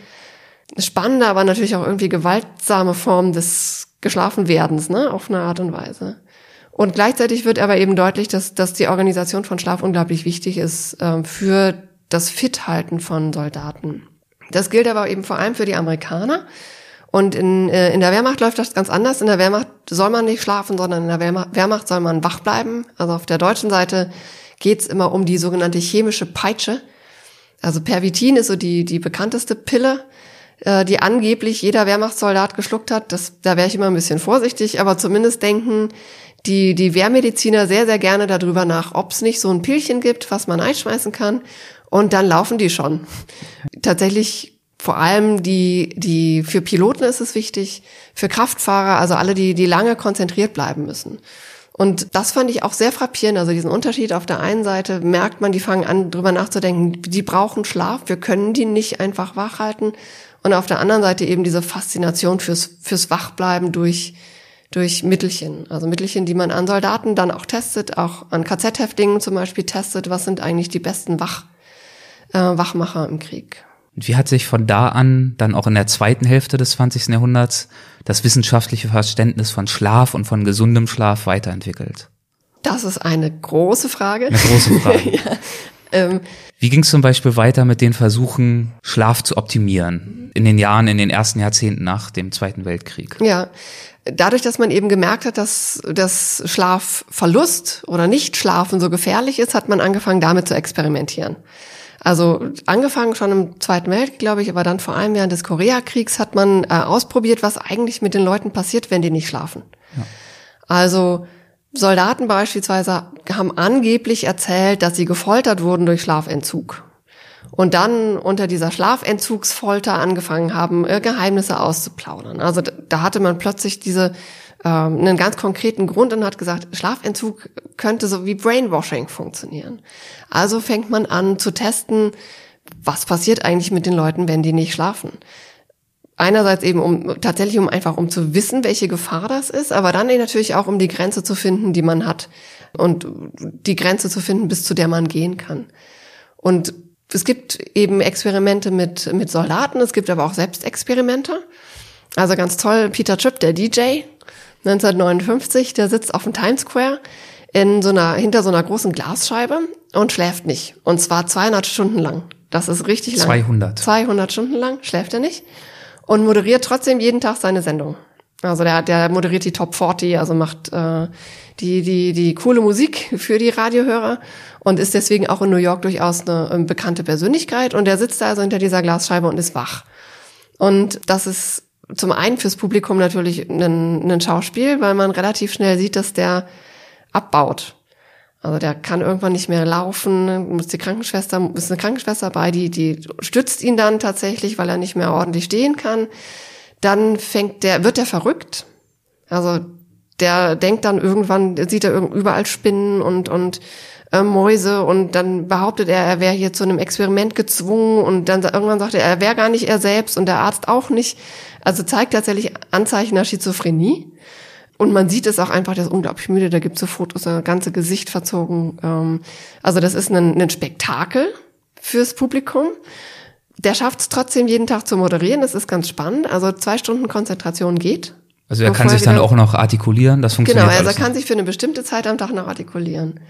spannende, aber natürlich auch irgendwie gewaltsame Form des Geschlafenwerdens, ne, auf eine Art und Weise. Und gleichzeitig wird aber eben deutlich, dass, dass die Organisation von Schlaf unglaublich wichtig ist äh, für das Fithalten von Soldaten. Das gilt aber eben vor allem für die Amerikaner. Und in, äh, in der Wehrmacht läuft das ganz anders. In der Wehrmacht soll man nicht schlafen, sondern in der Wehrmacht, Wehrmacht soll man wach bleiben. Also auf der deutschen Seite geht's immer um die sogenannte chemische Peitsche. Also Pervitin ist so die, die bekannteste Pille, äh, die angeblich jeder Wehrmachtssoldat geschluckt hat. Das, da wäre ich immer ein bisschen vorsichtig, aber zumindest denken die, die Wehrmediziner sehr, sehr gerne darüber nach, ob es nicht so ein Pillchen gibt, was man einschmeißen kann. Und dann laufen die schon. Tatsächlich vor allem die, die, für Piloten ist es wichtig, für Kraftfahrer, also alle, die, die lange konzentriert bleiben müssen. Und das fand ich auch sehr frappierend, also diesen Unterschied. Auf der einen Seite merkt man, die fangen an, drüber nachzudenken, die brauchen Schlaf, wir können die nicht einfach wach halten. Und auf der anderen Seite eben diese Faszination fürs, fürs Wachbleiben durch, durch Mittelchen. Also Mittelchen, die man an Soldaten dann auch testet, auch an KZ-Häftlingen zum Beispiel testet. Was sind eigentlich die besten Wach, äh, Wachmacher im Krieg? Und wie hat sich von da an dann auch in der zweiten Hälfte des 20. Jahrhunderts das wissenschaftliche Verständnis von Schlaf und von gesundem Schlaf weiterentwickelt? Das ist eine große Frage. Eine große <laughs> Frage. ja. Ähm, wie ging es zum Beispiel weiter mit den Versuchen, Schlaf zu optimieren in den Jahren, in den ersten Jahrzehnten nach dem Zweiten Weltkrieg? Ja, dadurch, dass man eben gemerkt hat, dass das Schlafverlust oder Nicht-Schlafen so gefährlich ist, hat man angefangen, damit zu experimentieren. Also angefangen schon im Zweiten Weltkrieg, glaube ich, aber dann vor allem während des Koreakriegs hat man äh, ausprobiert, was eigentlich mit den Leuten passiert, wenn die nicht schlafen. Ja. Also Soldaten beispielsweise haben angeblich erzählt, dass sie gefoltert wurden durch Schlafentzug und dann unter dieser Schlafentzugsfolter angefangen haben, äh, Geheimnisse auszuplaudern. Also da hatte man plötzlich diese ähm, einen ganz konkreten Grund und hat gesagt, Schlafentzug könnte so wie Brainwashing funktionieren. Also fängt man an zu testen, was passiert eigentlich mit den Leuten, wenn die nicht schlafen. Einerseits eben um tatsächlich um einfach um zu wissen, welche Gefahr das ist, aber dann natürlich auch um die Grenze zu finden, die man hat und die Grenze zu finden, bis zu der man gehen kann. Und es gibt eben Experimente mit, mit Soldaten, es gibt aber auch Selbstexperimente. Also ganz toll, Peter Tripp, der DJ, 1959, der sitzt auf dem Times Square in so einer, hinter so einer großen Glasscheibe und schläft nicht. Und zwar 200 Stunden lang. Das ist richtig lang. 200. 200 Stunden lang schläft er nicht. Und moderiert trotzdem jeden Tag seine Sendung. Also der, der moderiert die Top 40, also macht äh, die, die, die coole Musik für die Radiohörer und ist deswegen auch in New York durchaus eine, eine bekannte Persönlichkeit. Und der sitzt da also hinter dieser Glasscheibe und ist wach. Und das ist zum einen fürs Publikum natürlich ein, ein Schauspiel, weil man relativ schnell sieht, dass der abbaut. Also der kann irgendwann nicht mehr laufen, muss die Krankenschwester, ist eine Krankenschwester bei, die, die stützt ihn dann tatsächlich, weil er nicht mehr ordentlich stehen kann. Dann fängt der, wird der verrückt. Also der denkt dann irgendwann, sieht er überall Spinnen und, und äh, Mäuse und dann behauptet er, er wäre hier zu einem Experiment gezwungen und dann irgendwann sagt er, er wäre gar nicht er selbst und der Arzt auch nicht. Also zeigt tatsächlich Anzeichen der Schizophrenie. Und man sieht es auch einfach, der ist unglaublich müde, da gibt es so Fotos, das ganze Gesicht verzogen. Ähm, also das ist ein, ein Spektakel fürs Publikum. Der schafft es trotzdem jeden Tag zu moderieren, das ist ganz spannend. Also zwei Stunden Konzentration geht. Also er kann sich dann auch noch artikulieren, das funktioniert. Genau, also er kann sich für eine bestimmte Zeit am Tag noch artikulieren.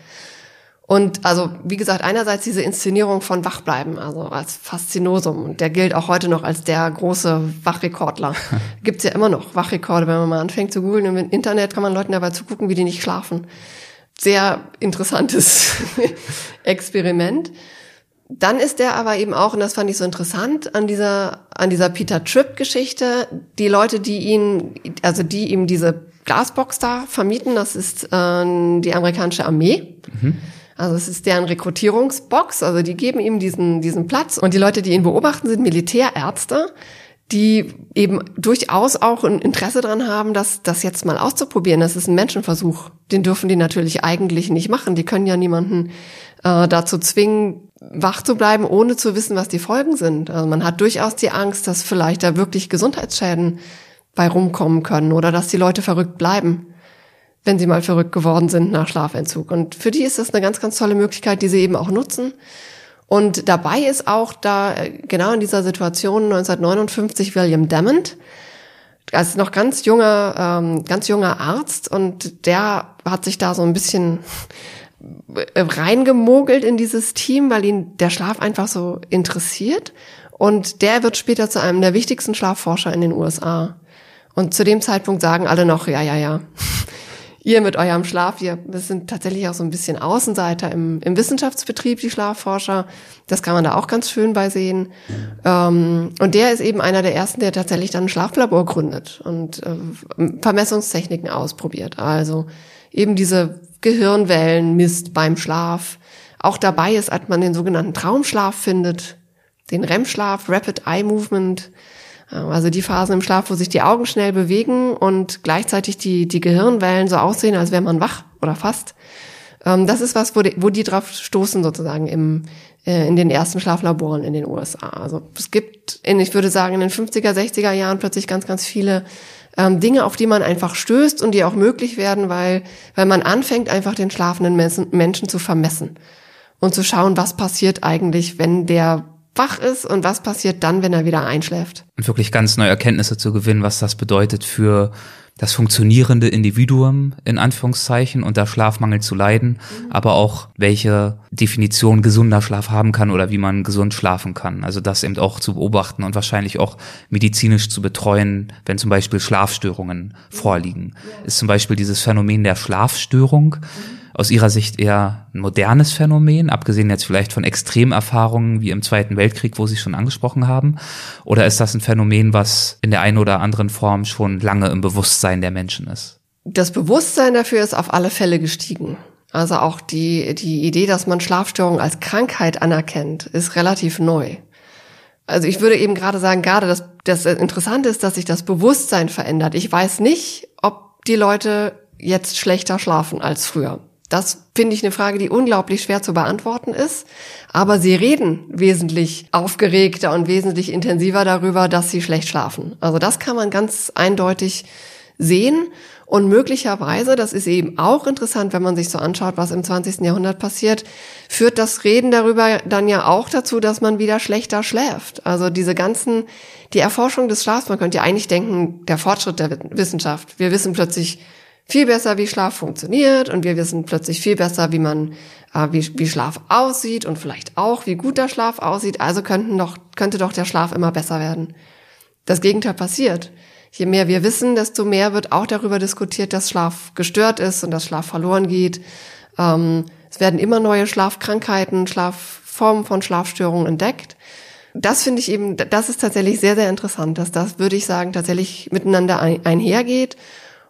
Und also, wie gesagt, einerseits diese Inszenierung von Wachbleiben, also als Faszinosum. Und der gilt auch heute noch als der große Wachrekordler. <laughs> Gibt's ja immer noch Wachrekorde, wenn man mal anfängt zu googeln. Im Internet kann man Leuten dabei zugucken, wie die nicht schlafen. Sehr interessantes <laughs> Experiment. Dann ist der aber eben auch, und das fand ich so interessant, an dieser, an dieser Peter Tripp-Geschichte, die Leute, die ihn, also die ihm diese Glasbox da vermieten, das ist äh, die amerikanische Armee. Mhm also es ist deren Rekrutierungsbox, also die geben ihm diesen, diesen Platz. Und die Leute, die ihn beobachten, sind Militärärzte, die eben durchaus auch ein Interesse dran haben, das, das jetzt mal auszuprobieren. Das ist ein Menschenversuch, den dürfen die natürlich eigentlich nicht machen. Die können ja niemanden äh, dazu zwingen, wach zu bleiben, ohne zu wissen, was die Folgen sind. Also man hat durchaus die Angst, dass vielleicht da wirklich Gesundheitsschäden bei rumkommen können oder dass die Leute verrückt bleiben, wenn sie mal verrückt geworden sind nach Schlafentzug. Und für die ist das eine ganz, ganz tolle Möglichkeit, die sie eben auch nutzen. Und dabei ist auch da äh, genau in dieser Situation 1959 William Demond, als noch ganz junger, ähm, ganz junger Arzt und der hat sich da so ein bisschen reingemogelt in dieses Team, weil ihn der Schlaf einfach so interessiert. Und der wird später zu einem der wichtigsten Schlafforscher in den USA. Und zu dem Zeitpunkt sagen alle noch, ja, ja, ja, ihr mit eurem Schlaf, wir, wir sind tatsächlich auch so ein bisschen Außenseiter im, im Wissenschaftsbetrieb, die Schlafforscher. Das kann man da auch ganz schön bei sehen. Ähm, und der ist eben einer der ersten, der tatsächlich dann ein Schlaflabor gründet und äh, Vermessungstechniken ausprobiert. Also eben diese Gehirnwellen misst beim Schlaf. Auch dabei ist, als man den sogenannten Traumschlaf findet, den REM-Schlaf, Rapid Eye Movement, also die Phasen im Schlaf, wo sich die Augen schnell bewegen und gleichzeitig die, die Gehirnwellen so aussehen, als wäre man wach oder fast. Ähm, das ist was, wo die, wo die drauf stoßen sozusagen im, äh, in den ersten Schlaflaboren in den USA. Also es gibt, in, ich würde sagen, in den 50er, 60er Jahren plötzlich ganz, ganz viele ähm, Dinge, auf die man einfach stößt und die auch möglich werden, weil, weil man anfängt, einfach den schlafenden Menschen zu vermessen und zu schauen, was passiert eigentlich, wenn der wach ist und was passiert dann, wenn er wieder einschläft. Und wirklich ganz neue Erkenntnisse zu gewinnen, was das bedeutet für das funktionierende Individuum in Anführungszeichen unter Schlafmangel zu leiden, mhm. aber auch welche Definition gesunder Schlaf haben kann oder wie man gesund schlafen kann. Also das eben auch zu beobachten und wahrscheinlich auch medizinisch zu betreuen, wenn zum Beispiel Schlafstörungen vorliegen. Ist zum Beispiel dieses Phänomen der Schlafstörung. Mhm aus Ihrer Sicht eher ein modernes Phänomen, abgesehen jetzt vielleicht von Extremerfahrungen wie im Zweiten Weltkrieg, wo Sie schon angesprochen haben? Oder ist das ein Phänomen, was in der einen oder anderen Form schon lange im Bewusstsein der Menschen ist? Das Bewusstsein dafür ist auf alle Fälle gestiegen. Also auch die, die Idee, dass man Schlafstörungen als Krankheit anerkennt, ist relativ neu. Also ich würde eben gerade sagen, gerade das, das Interessante ist, dass sich das Bewusstsein verändert. Ich weiß nicht, ob die Leute jetzt schlechter schlafen als früher. Das finde ich eine Frage, die unglaublich schwer zu beantworten ist. Aber sie reden wesentlich aufgeregter und wesentlich intensiver darüber, dass sie schlecht schlafen. Also das kann man ganz eindeutig sehen. Und möglicherweise, das ist eben auch interessant, wenn man sich so anschaut, was im 20. Jahrhundert passiert, führt das Reden darüber dann ja auch dazu, dass man wieder schlechter schläft. Also diese ganzen, die Erforschung des Schlafs, man könnte ja eigentlich denken, der Fortschritt der Wissenschaft. Wir wissen plötzlich, viel besser, wie Schlaf funktioniert und wir wissen plötzlich viel besser, wie man, äh, wie, wie Schlaf aussieht und vielleicht auch, wie gut der Schlaf aussieht. Also könnten doch, könnte doch der Schlaf immer besser werden. Das Gegenteil passiert. Je mehr wir wissen, desto mehr wird auch darüber diskutiert, dass Schlaf gestört ist und dass Schlaf verloren geht. Ähm, es werden immer neue Schlafkrankheiten, Schlafformen von Schlafstörungen entdeckt. Das finde ich eben, das ist tatsächlich sehr, sehr interessant, dass das, würde ich sagen, tatsächlich miteinander einhergeht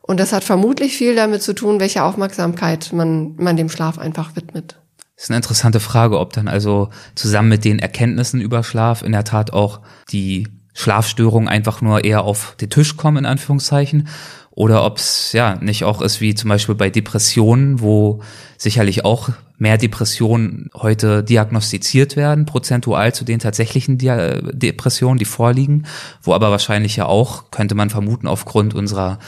und das hat vermutlich viel damit zu tun, welche Aufmerksamkeit man, man dem Schlaf einfach widmet. Das ist eine interessante Frage, ob dann also zusammen mit den Erkenntnissen über Schlaf in der Tat auch die Schlafstörungen einfach nur eher auf den Tisch kommen, in Anführungszeichen, oder ob es ja nicht auch ist wie zum Beispiel bei Depressionen, wo sicherlich auch mehr Depressionen heute diagnostiziert werden, prozentual zu den tatsächlichen Depressionen, die vorliegen, wo aber wahrscheinlich ja auch, könnte man vermuten, aufgrund unserer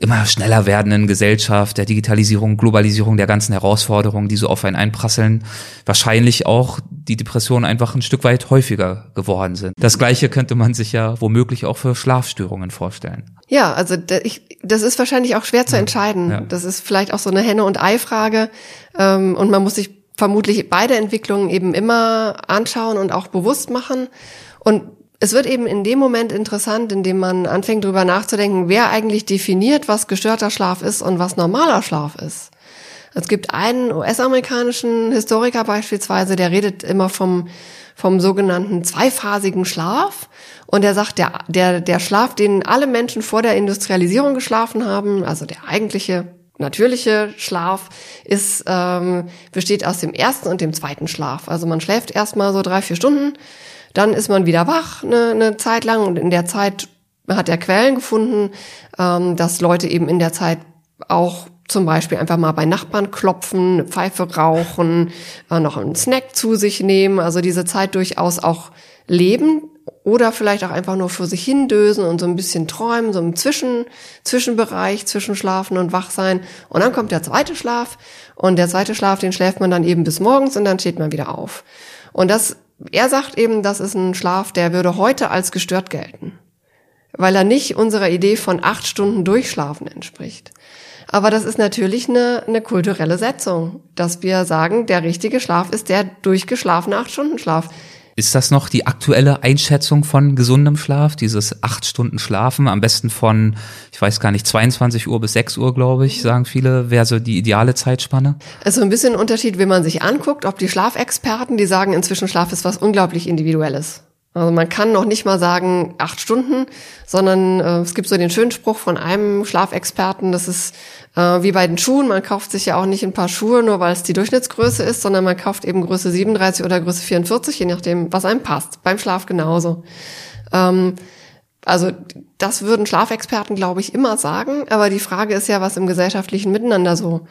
immer schneller werdenden Gesellschaft, der Digitalisierung, Globalisierung, der ganzen Herausforderungen, die so auf einen einprasseln, wahrscheinlich auch die Depressionen einfach ein Stück weit häufiger geworden sind. Das Gleiche könnte man sich ja womöglich auch für Schlafstörungen vorstellen. Ja, also das ist wahrscheinlich auch schwer zu entscheiden. Ja. Das ist vielleicht auch so eine Henne- und Ei-Frage. Ähm, und man muss sich vermutlich beide Entwicklungen eben immer anschauen und auch bewusst machen. Und es wird eben in dem Moment interessant, in dem man anfängt darüber nachzudenken, wer eigentlich definiert, was gestörter Schlaf ist und was normaler Schlaf ist. Es gibt einen US-amerikanischen Historiker beispielsweise, der redet immer vom, vom sogenannten zweiphasigen Schlaf. Und er sagt, der, der, der Schlaf, den alle Menschen vor der Industrialisierung geschlafen haben, also der eigentliche natürliche Schlaf ist, ähm, besteht aus dem ersten und dem zweiten Schlaf. Also man schläft erstmal so drei, vier Stunden dann ist man wieder wach eine, eine Zeit lang und in der Zeit hat er Quellen gefunden, ähm, dass Leute eben in der Zeit auch zum Beispiel einfach mal bei Nachbarn klopfen, eine Pfeife rauchen, äh, noch einen Snack zu sich nehmen, also diese Zeit durchaus auch leben oder vielleicht auch einfach nur vor sich hindösen und so ein bisschen träumen, so im Zwischen, Zwischenbereich zwischen Schlafen und Wachsein. Und dann kommt der zweite Schlaf und der zweite Schlaf, den schläft man dann eben bis morgens und dann steht man wieder auf. Und das, er sagt eben, das ist ein Schlaf, der würde heute als gestört gelten, weil er nicht unserer Idee von acht Stunden Durchschlafen entspricht. Aber das ist natürlich eine, eine kulturelle Setzung, dass wir sagen, der richtige Schlaf ist der durchgeschlafene Acht-Stunden-Schlaf. Ist das noch die aktuelle Einschätzung von gesundem Schlaf? Dieses acht Stunden Schlafen, am besten von, ich weiß gar nicht, 22 Uhr bis 6 Uhr, glaube ich, sagen viele, wäre so die ideale Zeitspanne? Es ist so ein bisschen Unterschied, wenn man sich anguckt, ob die Schlafexperten, die sagen, inzwischen Schlaf ist was unglaublich Individuelles. Also man kann noch nicht mal sagen acht Stunden, sondern äh, es gibt so den schönen Spruch von einem Schlafexperten, das ist äh, wie bei den Schuhen, man kauft sich ja auch nicht ein paar Schuhe, nur weil es die Durchschnittsgröße ist, sondern man kauft eben Größe 37 oder Größe 44, je nachdem, was einem passt. Beim Schlaf genauso. Ähm, also das würden Schlafexperten, glaube ich, immer sagen, aber die Frage ist ja, was im gesellschaftlichen Miteinander so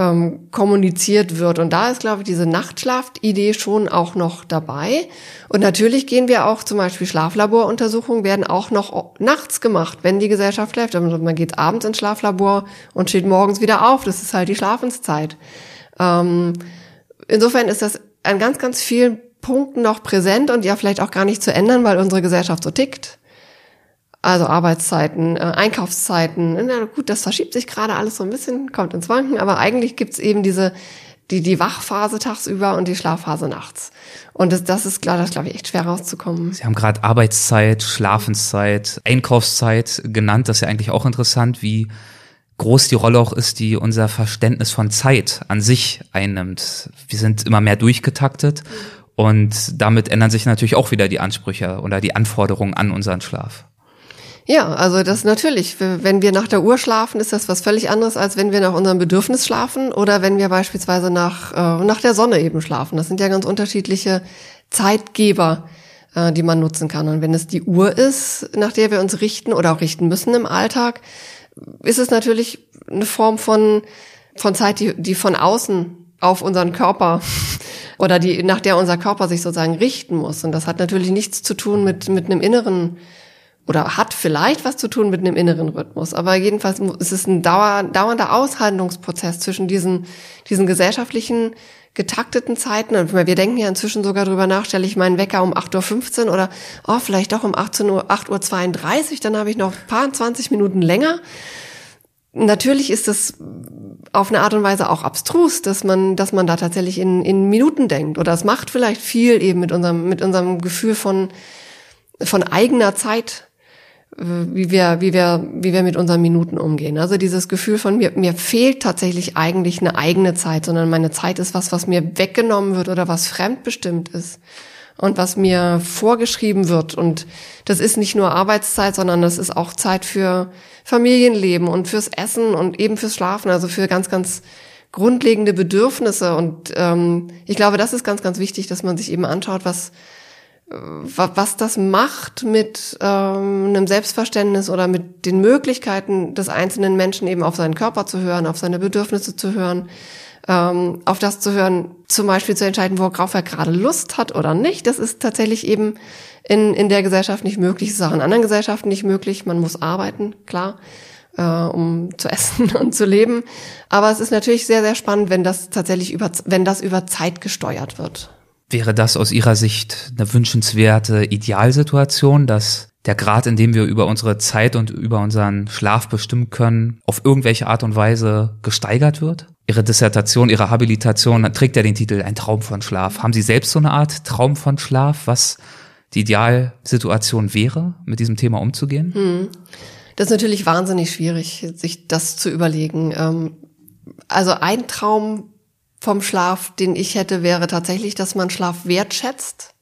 ähm, kommuniziert wird. Und da ist, glaube ich, diese Nachtschlaf-Idee schon auch noch dabei. Und natürlich gehen wir auch zum Beispiel Schlaflaboruntersuchungen werden auch noch nachts gemacht, wenn die Gesellschaft schläft. Also man geht abends ins Schlaflabor und steht morgens wieder auf. Das ist halt die Schlafenszeit. Ähm, insofern ist das an ganz, ganz vielen Punkten noch präsent und ja vielleicht auch gar nicht zu ändern, weil unsere Gesellschaft so tickt. Also Arbeitszeiten, äh, Einkaufszeiten. Na gut, das verschiebt sich gerade alles so ein bisschen, kommt ins Wanken, aber eigentlich gibt's eben diese die, die Wachphase tagsüber und die Schlafphase nachts. Und das, das ist klar, das glaube ich echt schwer rauszukommen. Sie haben gerade Arbeitszeit, Schlafenszeit, Einkaufszeit genannt. Das ist ja eigentlich auch interessant, wie groß die Rolle auch ist, die unser Verständnis von Zeit an sich einnimmt. Wir sind immer mehr durchgetaktet und damit ändern sich natürlich auch wieder die Ansprüche oder die Anforderungen an unseren Schlaf. Ja, also das natürlich. Wenn wir nach der Uhr schlafen, ist das was völlig anderes, als wenn wir nach unserem Bedürfnis schlafen oder wenn wir beispielsweise nach, äh, nach der Sonne eben schlafen. Das sind ja ganz unterschiedliche Zeitgeber, äh, die man nutzen kann. Und wenn es die Uhr ist, nach der wir uns richten oder auch richten müssen im Alltag, ist es natürlich eine Form von, von Zeit, die, die von außen auf unseren Körper <laughs> oder die, nach der unser Körper sich sozusagen richten muss. Und das hat natürlich nichts zu tun mit, mit einem inneren oder hat vielleicht was zu tun mit einem inneren Rhythmus. Aber jedenfalls ist es ein dauer, dauernder Aushandlungsprozess zwischen diesen, diesen gesellschaftlichen getakteten Zeiten. Und wir denken ja inzwischen sogar drüber nach, stelle ich meinen Wecker um 8.15 Uhr oder oh, vielleicht doch um 18 Uhr, 8.32 Uhr, dann habe ich noch ein paar 20 Minuten länger. Natürlich ist das auf eine Art und Weise auch abstrus, dass man, dass man da tatsächlich in, in Minuten denkt. Oder es macht vielleicht viel eben mit unserem, mit unserem Gefühl von, von eigener Zeit wie wir, wie wir, wie wir mit unseren Minuten umgehen. Also dieses Gefühl von mir, mir fehlt tatsächlich eigentlich eine eigene Zeit, sondern meine Zeit ist was, was mir weggenommen wird oder was fremdbestimmt ist und was mir vorgeschrieben wird. Und das ist nicht nur Arbeitszeit, sondern das ist auch Zeit für Familienleben und fürs Essen und eben fürs Schlafen, also für ganz, ganz grundlegende Bedürfnisse. Und ähm, ich glaube, das ist ganz, ganz wichtig, dass man sich eben anschaut, was was das macht mit ähm, einem Selbstverständnis oder mit den Möglichkeiten des einzelnen Menschen eben auf seinen Körper zu hören, auf seine Bedürfnisse zu hören, ähm, auf das zu hören, zum Beispiel zu entscheiden, worauf er gerade Lust hat oder nicht. Das ist tatsächlich eben in, in der Gesellschaft nicht möglich. Das ist auch in anderen Gesellschaften nicht möglich. Man muss arbeiten, klar, äh, um zu essen <laughs> und zu leben. Aber es ist natürlich sehr, sehr spannend, wenn das tatsächlich über, wenn das über Zeit gesteuert wird. Wäre das aus Ihrer Sicht eine wünschenswerte Idealsituation, dass der Grad, in dem wir über unsere Zeit und über unseren Schlaf bestimmen können, auf irgendwelche Art und Weise gesteigert wird? Ihre Dissertation, Ihre Habilitation trägt ja den Titel Ein Traum von Schlaf. Haben Sie selbst so eine Art Traum von Schlaf, was die Idealsituation wäre, mit diesem Thema umzugehen? Hm. Das ist natürlich wahnsinnig schwierig, sich das zu überlegen. Ähm, also ein Traum vom Schlaf, den ich hätte, wäre tatsächlich, dass man Schlaf wertschätzt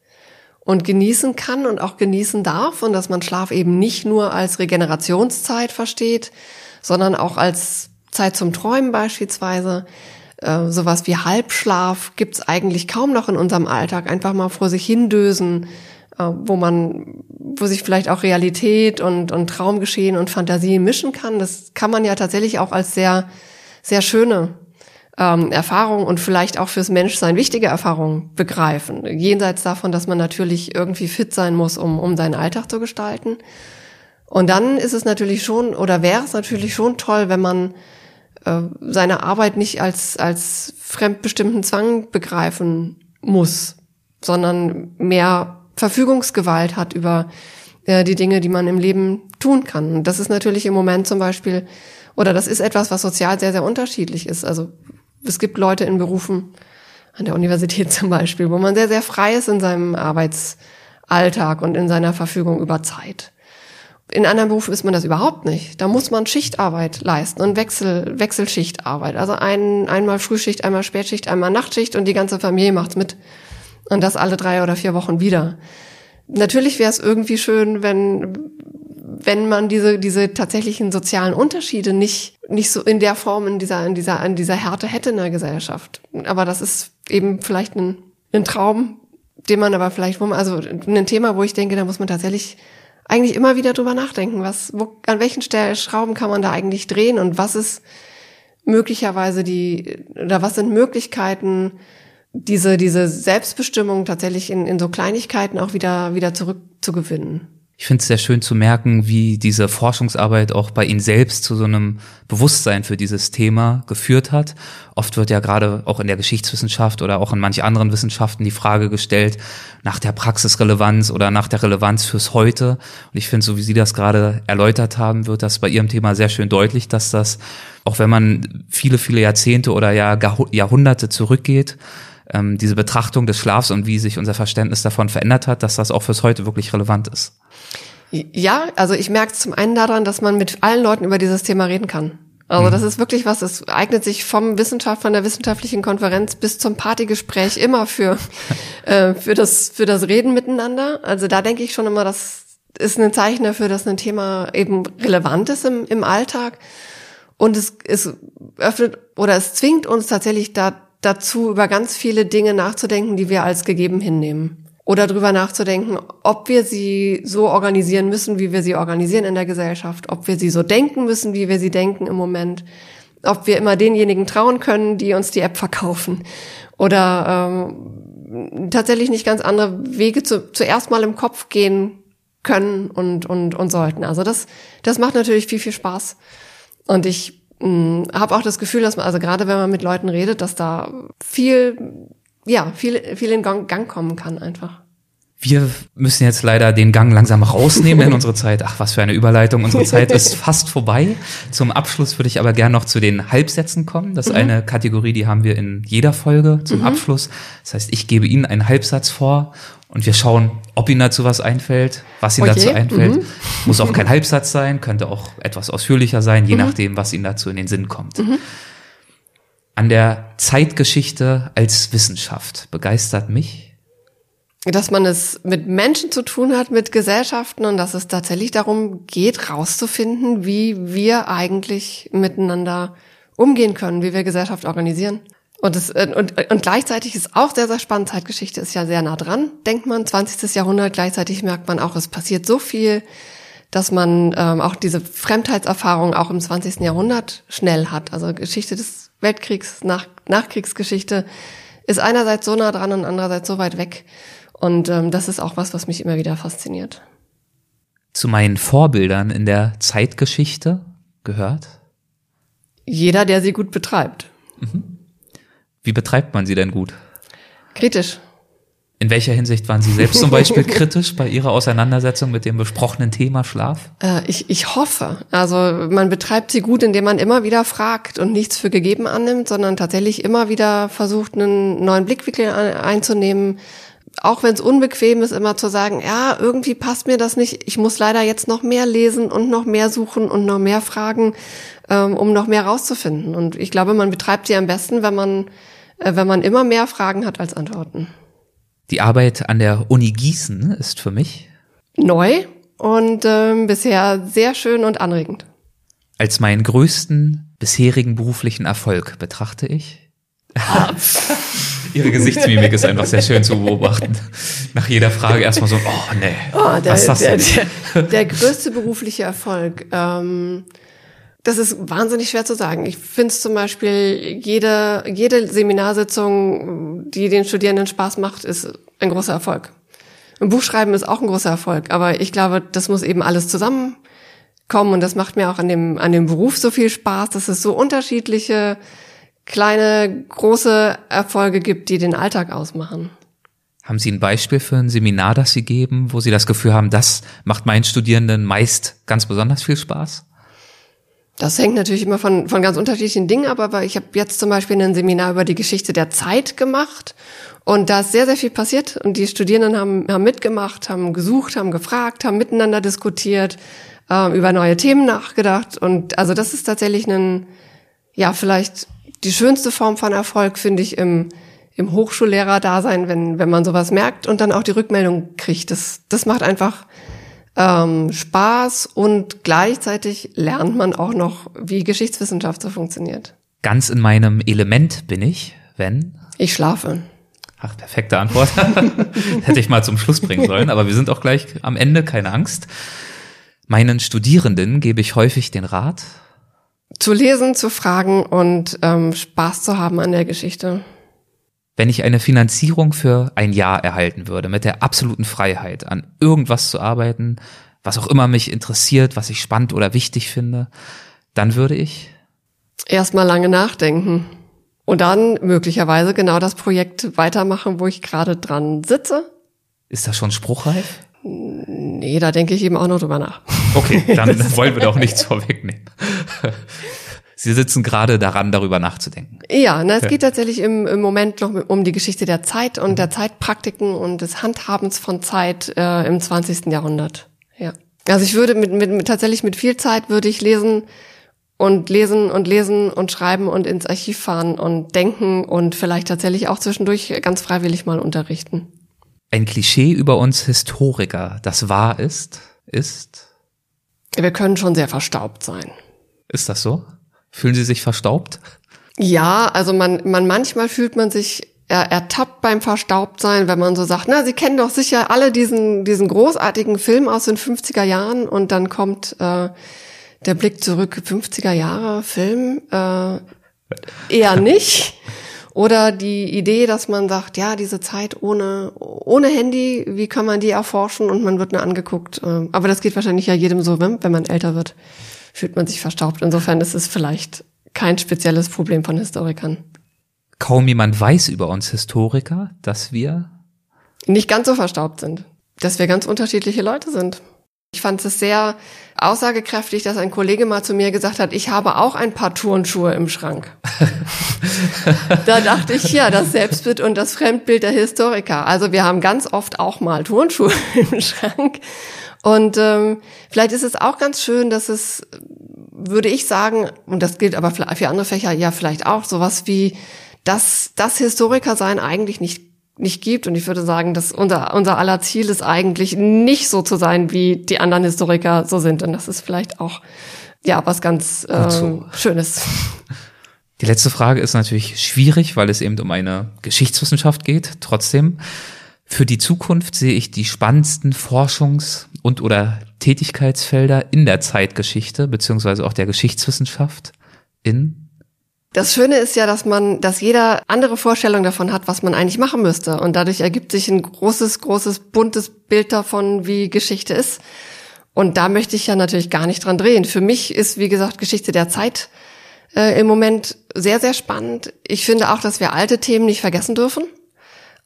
und genießen kann und auch genießen darf und dass man Schlaf eben nicht nur als Regenerationszeit versteht, sondern auch als Zeit zum Träumen beispielsweise. Äh, sowas wie Halbschlaf gibt's eigentlich kaum noch in unserem Alltag. Einfach mal vor sich hindösen, äh, wo man, wo sich vielleicht auch Realität und, und Traumgeschehen und Fantasie mischen kann. Das kann man ja tatsächlich auch als sehr sehr schöne ähm, Erfahrungen und vielleicht auch fürs Menschsein wichtige Erfahrungen begreifen. Jenseits davon, dass man natürlich irgendwie fit sein muss, um, um seinen Alltag zu gestalten. Und dann ist es natürlich schon, oder wäre es natürlich schon toll, wenn man äh, seine Arbeit nicht als, als fremdbestimmten Zwang begreifen muss, sondern mehr Verfügungsgewalt hat über äh, die Dinge, die man im Leben tun kann. Und das ist natürlich im Moment zum Beispiel, oder das ist etwas, was sozial sehr, sehr unterschiedlich ist. Also es gibt Leute in Berufen, an der Universität <laughs> zum Beispiel, wo man sehr, sehr frei ist in seinem Arbeitsalltag und in seiner Verfügung über Zeit. In anderen Berufen ist man das überhaupt nicht. Da muss man Schichtarbeit leisten und Wechsel, Wechselschichtarbeit. Also ein, einmal Frühschicht, einmal Spätschicht, einmal Nachtschicht und die ganze Familie macht's mit. Und das alle drei oder vier Wochen wieder. Natürlich wäre es irgendwie schön, wenn, wenn man diese, diese tatsächlichen sozialen Unterschiede nicht, nicht so in der Form, in dieser, in dieser, in dieser Härte hätte in der Gesellschaft. Aber das ist eben vielleicht ein, ein Traum, den man aber vielleicht, also ein Thema, wo ich denke, da muss man tatsächlich eigentlich immer wieder drüber nachdenken, was, wo, an welchen Schrauben kann man da eigentlich drehen und was ist möglicherweise die, oder was sind Möglichkeiten, diese, diese Selbstbestimmung tatsächlich in, in so Kleinigkeiten auch wieder, wieder zurückzugewinnen. Ich finde es sehr schön zu merken, wie diese Forschungsarbeit auch bei Ihnen selbst zu so einem Bewusstsein für dieses Thema geführt hat. Oft wird ja gerade auch in der Geschichtswissenschaft oder auch in manch anderen Wissenschaften die Frage gestellt nach der Praxisrelevanz oder nach der Relevanz fürs Heute. Und ich finde, so wie Sie das gerade erläutert haben, wird das bei Ihrem Thema sehr schön deutlich, dass das, auch wenn man viele, viele Jahrzehnte oder Jahrhunderte zurückgeht, ähm, diese Betrachtung des Schlafs und wie sich unser Verständnis davon verändert hat, dass das auch fürs Heute wirklich relevant ist. Ja, also ich merke zum einen daran, dass man mit allen Leuten über dieses Thema reden kann. Also mhm. das ist wirklich was, es eignet sich vom Wissenschaft, von der wissenschaftlichen Konferenz bis zum Partygespräch immer für, <laughs> äh, für, das, für das Reden miteinander. Also da denke ich schon immer, das ist ein Zeichen dafür, dass ein Thema eben relevant ist im, im Alltag. Und es, es öffnet oder es zwingt uns tatsächlich da, dazu, über ganz viele Dinge nachzudenken, die wir als gegeben hinnehmen. Oder drüber nachzudenken, ob wir sie so organisieren müssen, wie wir sie organisieren in der Gesellschaft, ob wir sie so denken müssen, wie wir sie denken im Moment, ob wir immer denjenigen trauen können, die uns die App verkaufen. Oder ähm, tatsächlich nicht ganz andere Wege zu, zuerst mal im Kopf gehen können und, und, und sollten. Also das, das macht natürlich viel, viel Spaß. Und ich hm, habe auch das Gefühl, dass man, also gerade wenn man mit Leuten redet, dass da viel, ja, viel, viel in Gang, Gang kommen kann einfach. Wir müssen jetzt leider den Gang langsam rausnehmen, denn <laughs> unsere Zeit, ach was für eine Überleitung, unsere Zeit ist fast vorbei. Zum Abschluss würde ich aber gern noch zu den Halbsätzen kommen. Das ist mhm. eine Kategorie, die haben wir in jeder Folge zum mhm. Abschluss. Das heißt, ich gebe Ihnen einen Halbsatz vor und wir schauen, ob Ihnen dazu was einfällt, was Ihnen okay. dazu einfällt. Mhm. Muss auch kein <laughs> Halbsatz sein, könnte auch etwas ausführlicher sein, je mhm. nachdem, was Ihnen dazu in den Sinn kommt. An der Zeitgeschichte als Wissenschaft begeistert mich dass man es mit Menschen zu tun hat, mit Gesellschaften und dass es tatsächlich darum geht, rauszufinden, wie wir eigentlich miteinander umgehen können, wie wir Gesellschaft organisieren. Und, es, äh, und, und gleichzeitig ist auch sehr, sehr spannend. Zeitgeschichte ist ja sehr nah dran, denkt man, 20. Jahrhundert. Gleichzeitig merkt man auch, es passiert so viel, dass man ähm, auch diese Fremdheitserfahrung auch im 20. Jahrhundert schnell hat. Also Geschichte des Weltkriegs, nach, Nachkriegsgeschichte ist einerseits so nah dran und andererseits so weit weg. Und ähm, das ist auch was, was mich immer wieder fasziniert. Zu meinen Vorbildern in der Zeitgeschichte gehört? Jeder, der sie gut betreibt. Mhm. Wie betreibt man sie denn gut? Kritisch. In welcher Hinsicht waren Sie selbst zum Beispiel <laughs> kritisch bei Ihrer Auseinandersetzung mit dem besprochenen Thema Schlaf? Äh, ich, ich hoffe. Also man betreibt sie gut, indem man immer wieder fragt und nichts für gegeben annimmt, sondern tatsächlich immer wieder versucht, einen neuen Blickwinkel einzunehmen, auch wenn es unbequem ist, immer zu sagen, ja, irgendwie passt mir das nicht. Ich muss leider jetzt noch mehr lesen und noch mehr suchen und noch mehr fragen, ähm, um noch mehr rauszufinden. Und ich glaube, man betreibt sie am besten, wenn man, äh, wenn man immer mehr Fragen hat als Antworten. Die Arbeit an der Uni Gießen ist für mich neu und ähm, bisher sehr schön und anregend. Als meinen größten bisherigen beruflichen Erfolg betrachte ich. <laughs> Ihre Gesichtsmimik ist einfach sehr schön zu beobachten. Nach jeder Frage erstmal so, oh nee. Oh, der, was ist das der, der, der, größte berufliche Erfolg. Ähm, Das ist wahnsinnig schwer zu sagen. Ich finde es zum Beispiel, jede, jede Seminarsitzung, die den Studierenden Spaß macht, ist ein großer Erfolg. Ein Buchschreiben ist auch ein großer Erfolg, aber ich glaube, das muss eben alles zusammenkommen und das macht mir auch an dem, an dem Beruf so viel Spaß, dass es so unterschiedliche kleine, große Erfolge gibt, die den Alltag ausmachen. Haben Sie ein Beispiel für ein Seminar, das Sie geben, wo Sie das Gefühl haben, das macht meinen Studierenden meist ganz besonders viel Spaß? Das hängt natürlich immer von, von ganz unterschiedlichen Dingen ab, aber ich habe jetzt zum Beispiel ein Seminar über die Geschichte der Zeit gemacht und da ist sehr, sehr viel passiert und die Studierenden haben, haben mitgemacht, haben gesucht, haben gefragt, haben miteinander diskutiert, äh, über neue Themen nachgedacht und also das ist tatsächlich ein, ja, vielleicht die schönste Form von Erfolg, finde ich, im, im Hochschullehrer-Dasein, wenn, wenn man sowas merkt und dann auch die Rückmeldung kriegt. Das, das macht einfach ähm, Spaß und gleichzeitig lernt man auch noch, wie Geschichtswissenschaft so funktioniert. Ganz in meinem Element bin ich, wenn? Ich schlafe. Ach, perfekte Antwort. <laughs> Hätte ich mal zum Schluss bringen sollen, aber wir sind auch gleich am Ende, keine Angst. Meinen Studierenden gebe ich häufig den Rat. Zu lesen, zu fragen und ähm, Spaß zu haben an der Geschichte. Wenn ich eine Finanzierung für ein Jahr erhalten würde, mit der absoluten Freiheit, an irgendwas zu arbeiten, was auch immer mich interessiert, was ich spannend oder wichtig finde, dann würde ich erstmal lange nachdenken und dann möglicherweise genau das Projekt weitermachen, wo ich gerade dran sitze. Ist das schon spruchreif? Nee, da denke ich eben auch noch drüber nach. Okay, dann <laughs> wollen wir doch nichts vorwegnehmen. Sie sitzen gerade daran, darüber nachzudenken. Ja, na, es geht tatsächlich im, im Moment noch um die Geschichte der Zeit und der Zeitpraktiken und des Handhabens von Zeit äh, im 20. Jahrhundert. Ja. Also ich würde mit, mit, mit tatsächlich mit viel Zeit würde ich lesen und lesen und lesen und schreiben und ins Archiv fahren und denken und vielleicht tatsächlich auch zwischendurch ganz freiwillig mal unterrichten. Ein Klischee über uns Historiker, das wahr ist, ist? Wir können schon sehr verstaubt sein. Ist das so? Fühlen Sie sich verstaubt? Ja, also man, man manchmal fühlt man sich er, ertappt beim Verstaubtsein, wenn man so sagt, na, Sie kennen doch sicher alle diesen, diesen großartigen Film aus den 50er Jahren und dann kommt äh, der Blick zurück, 50er Jahre Film, äh, eher <laughs> nicht. Oder die Idee, dass man sagt, ja, diese Zeit ohne, ohne Handy, wie kann man die erforschen und man wird nur angeguckt. Äh, aber das geht wahrscheinlich ja jedem so, wenn man älter wird fühlt man sich verstaubt. Insofern ist es vielleicht kein spezielles Problem von Historikern. Kaum jemand weiß über uns Historiker, dass wir nicht ganz so verstaubt sind, dass wir ganz unterschiedliche Leute sind. Ich fand es sehr aussagekräftig, dass ein Kollege mal zu mir gesagt hat, ich habe auch ein paar Turnschuhe im Schrank. <laughs> da dachte ich, ja, das Selbstbild und das Fremdbild der Historiker. Also wir haben ganz oft auch mal Turnschuhe <laughs> im Schrank. Und ähm, vielleicht ist es auch ganz schön, dass es, würde ich sagen, und das gilt aber für andere Fächer ja vielleicht auch, sowas wie, dass das Historikersein eigentlich nicht nicht gibt. Und ich würde sagen, dass unser, unser aller Ziel ist eigentlich nicht so zu sein, wie die anderen Historiker so sind. Und das ist vielleicht auch, ja, was ganz äh, so. Schönes. Die letzte Frage ist natürlich schwierig, weil es eben um eine Geschichtswissenschaft geht. Trotzdem, für die Zukunft sehe ich die spannendsten Forschungs- und oder Tätigkeitsfelder in der Zeitgeschichte beziehungsweise auch der Geschichtswissenschaft in das Schöne ist ja, dass man, dass jeder andere Vorstellung davon hat, was man eigentlich machen müsste. Und dadurch ergibt sich ein großes, großes, buntes Bild davon, wie Geschichte ist. Und da möchte ich ja natürlich gar nicht dran drehen. Für mich ist, wie gesagt, Geschichte der Zeit äh, im Moment sehr, sehr spannend. Ich finde auch, dass wir alte Themen nicht vergessen dürfen.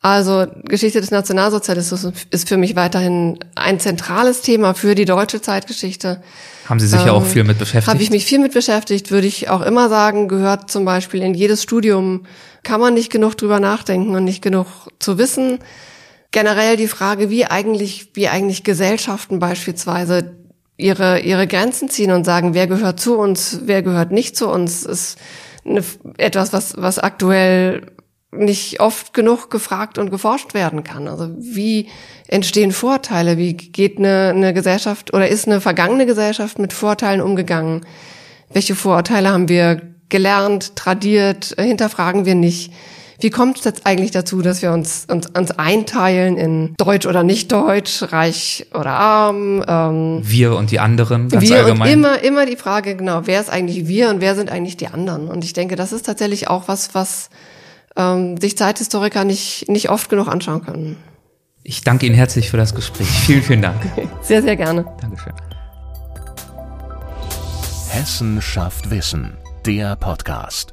Also Geschichte des Nationalsozialismus ist für mich weiterhin ein zentrales Thema für die deutsche Zeitgeschichte. Haben Sie sich ähm, ja auch ähm, viel mit beschäftigt? Habe ich mich viel mit beschäftigt, würde ich auch immer sagen, gehört zum Beispiel in jedes Studium, kann man nicht genug drüber nachdenken und nicht genug zu wissen. Generell die Frage, wie eigentlich, wie eigentlich Gesellschaften beispielsweise ihre, ihre Grenzen ziehen und sagen, wer gehört zu uns, wer gehört nicht zu uns, ist eine, etwas, was, was aktuell nicht oft genug gefragt und geforscht werden kann. Also wie entstehen Vorteile? Wie geht eine, eine Gesellschaft oder ist eine vergangene Gesellschaft mit Vorteilen umgegangen? Welche Vorurteile haben wir gelernt, tradiert, hinterfragen wir nicht? wie kommt es jetzt eigentlich dazu, dass wir uns, uns, uns einteilen in Deutsch oder nicht Deutsch, reich oder arm? Ähm, wir und die anderen, ganz wir allgemein. Und immer, immer die Frage, genau, wer ist eigentlich wir und wer sind eigentlich die anderen? Und ich denke, das ist tatsächlich auch was, was ähm, sich Zeithistoriker nicht, nicht oft genug anschauen können. Ich danke Ihnen herzlich für das Gespräch. Vielen, vielen Dank. <laughs> Sehr, sehr gerne. Dankeschön. Hessen schafft Wissen, der Podcast.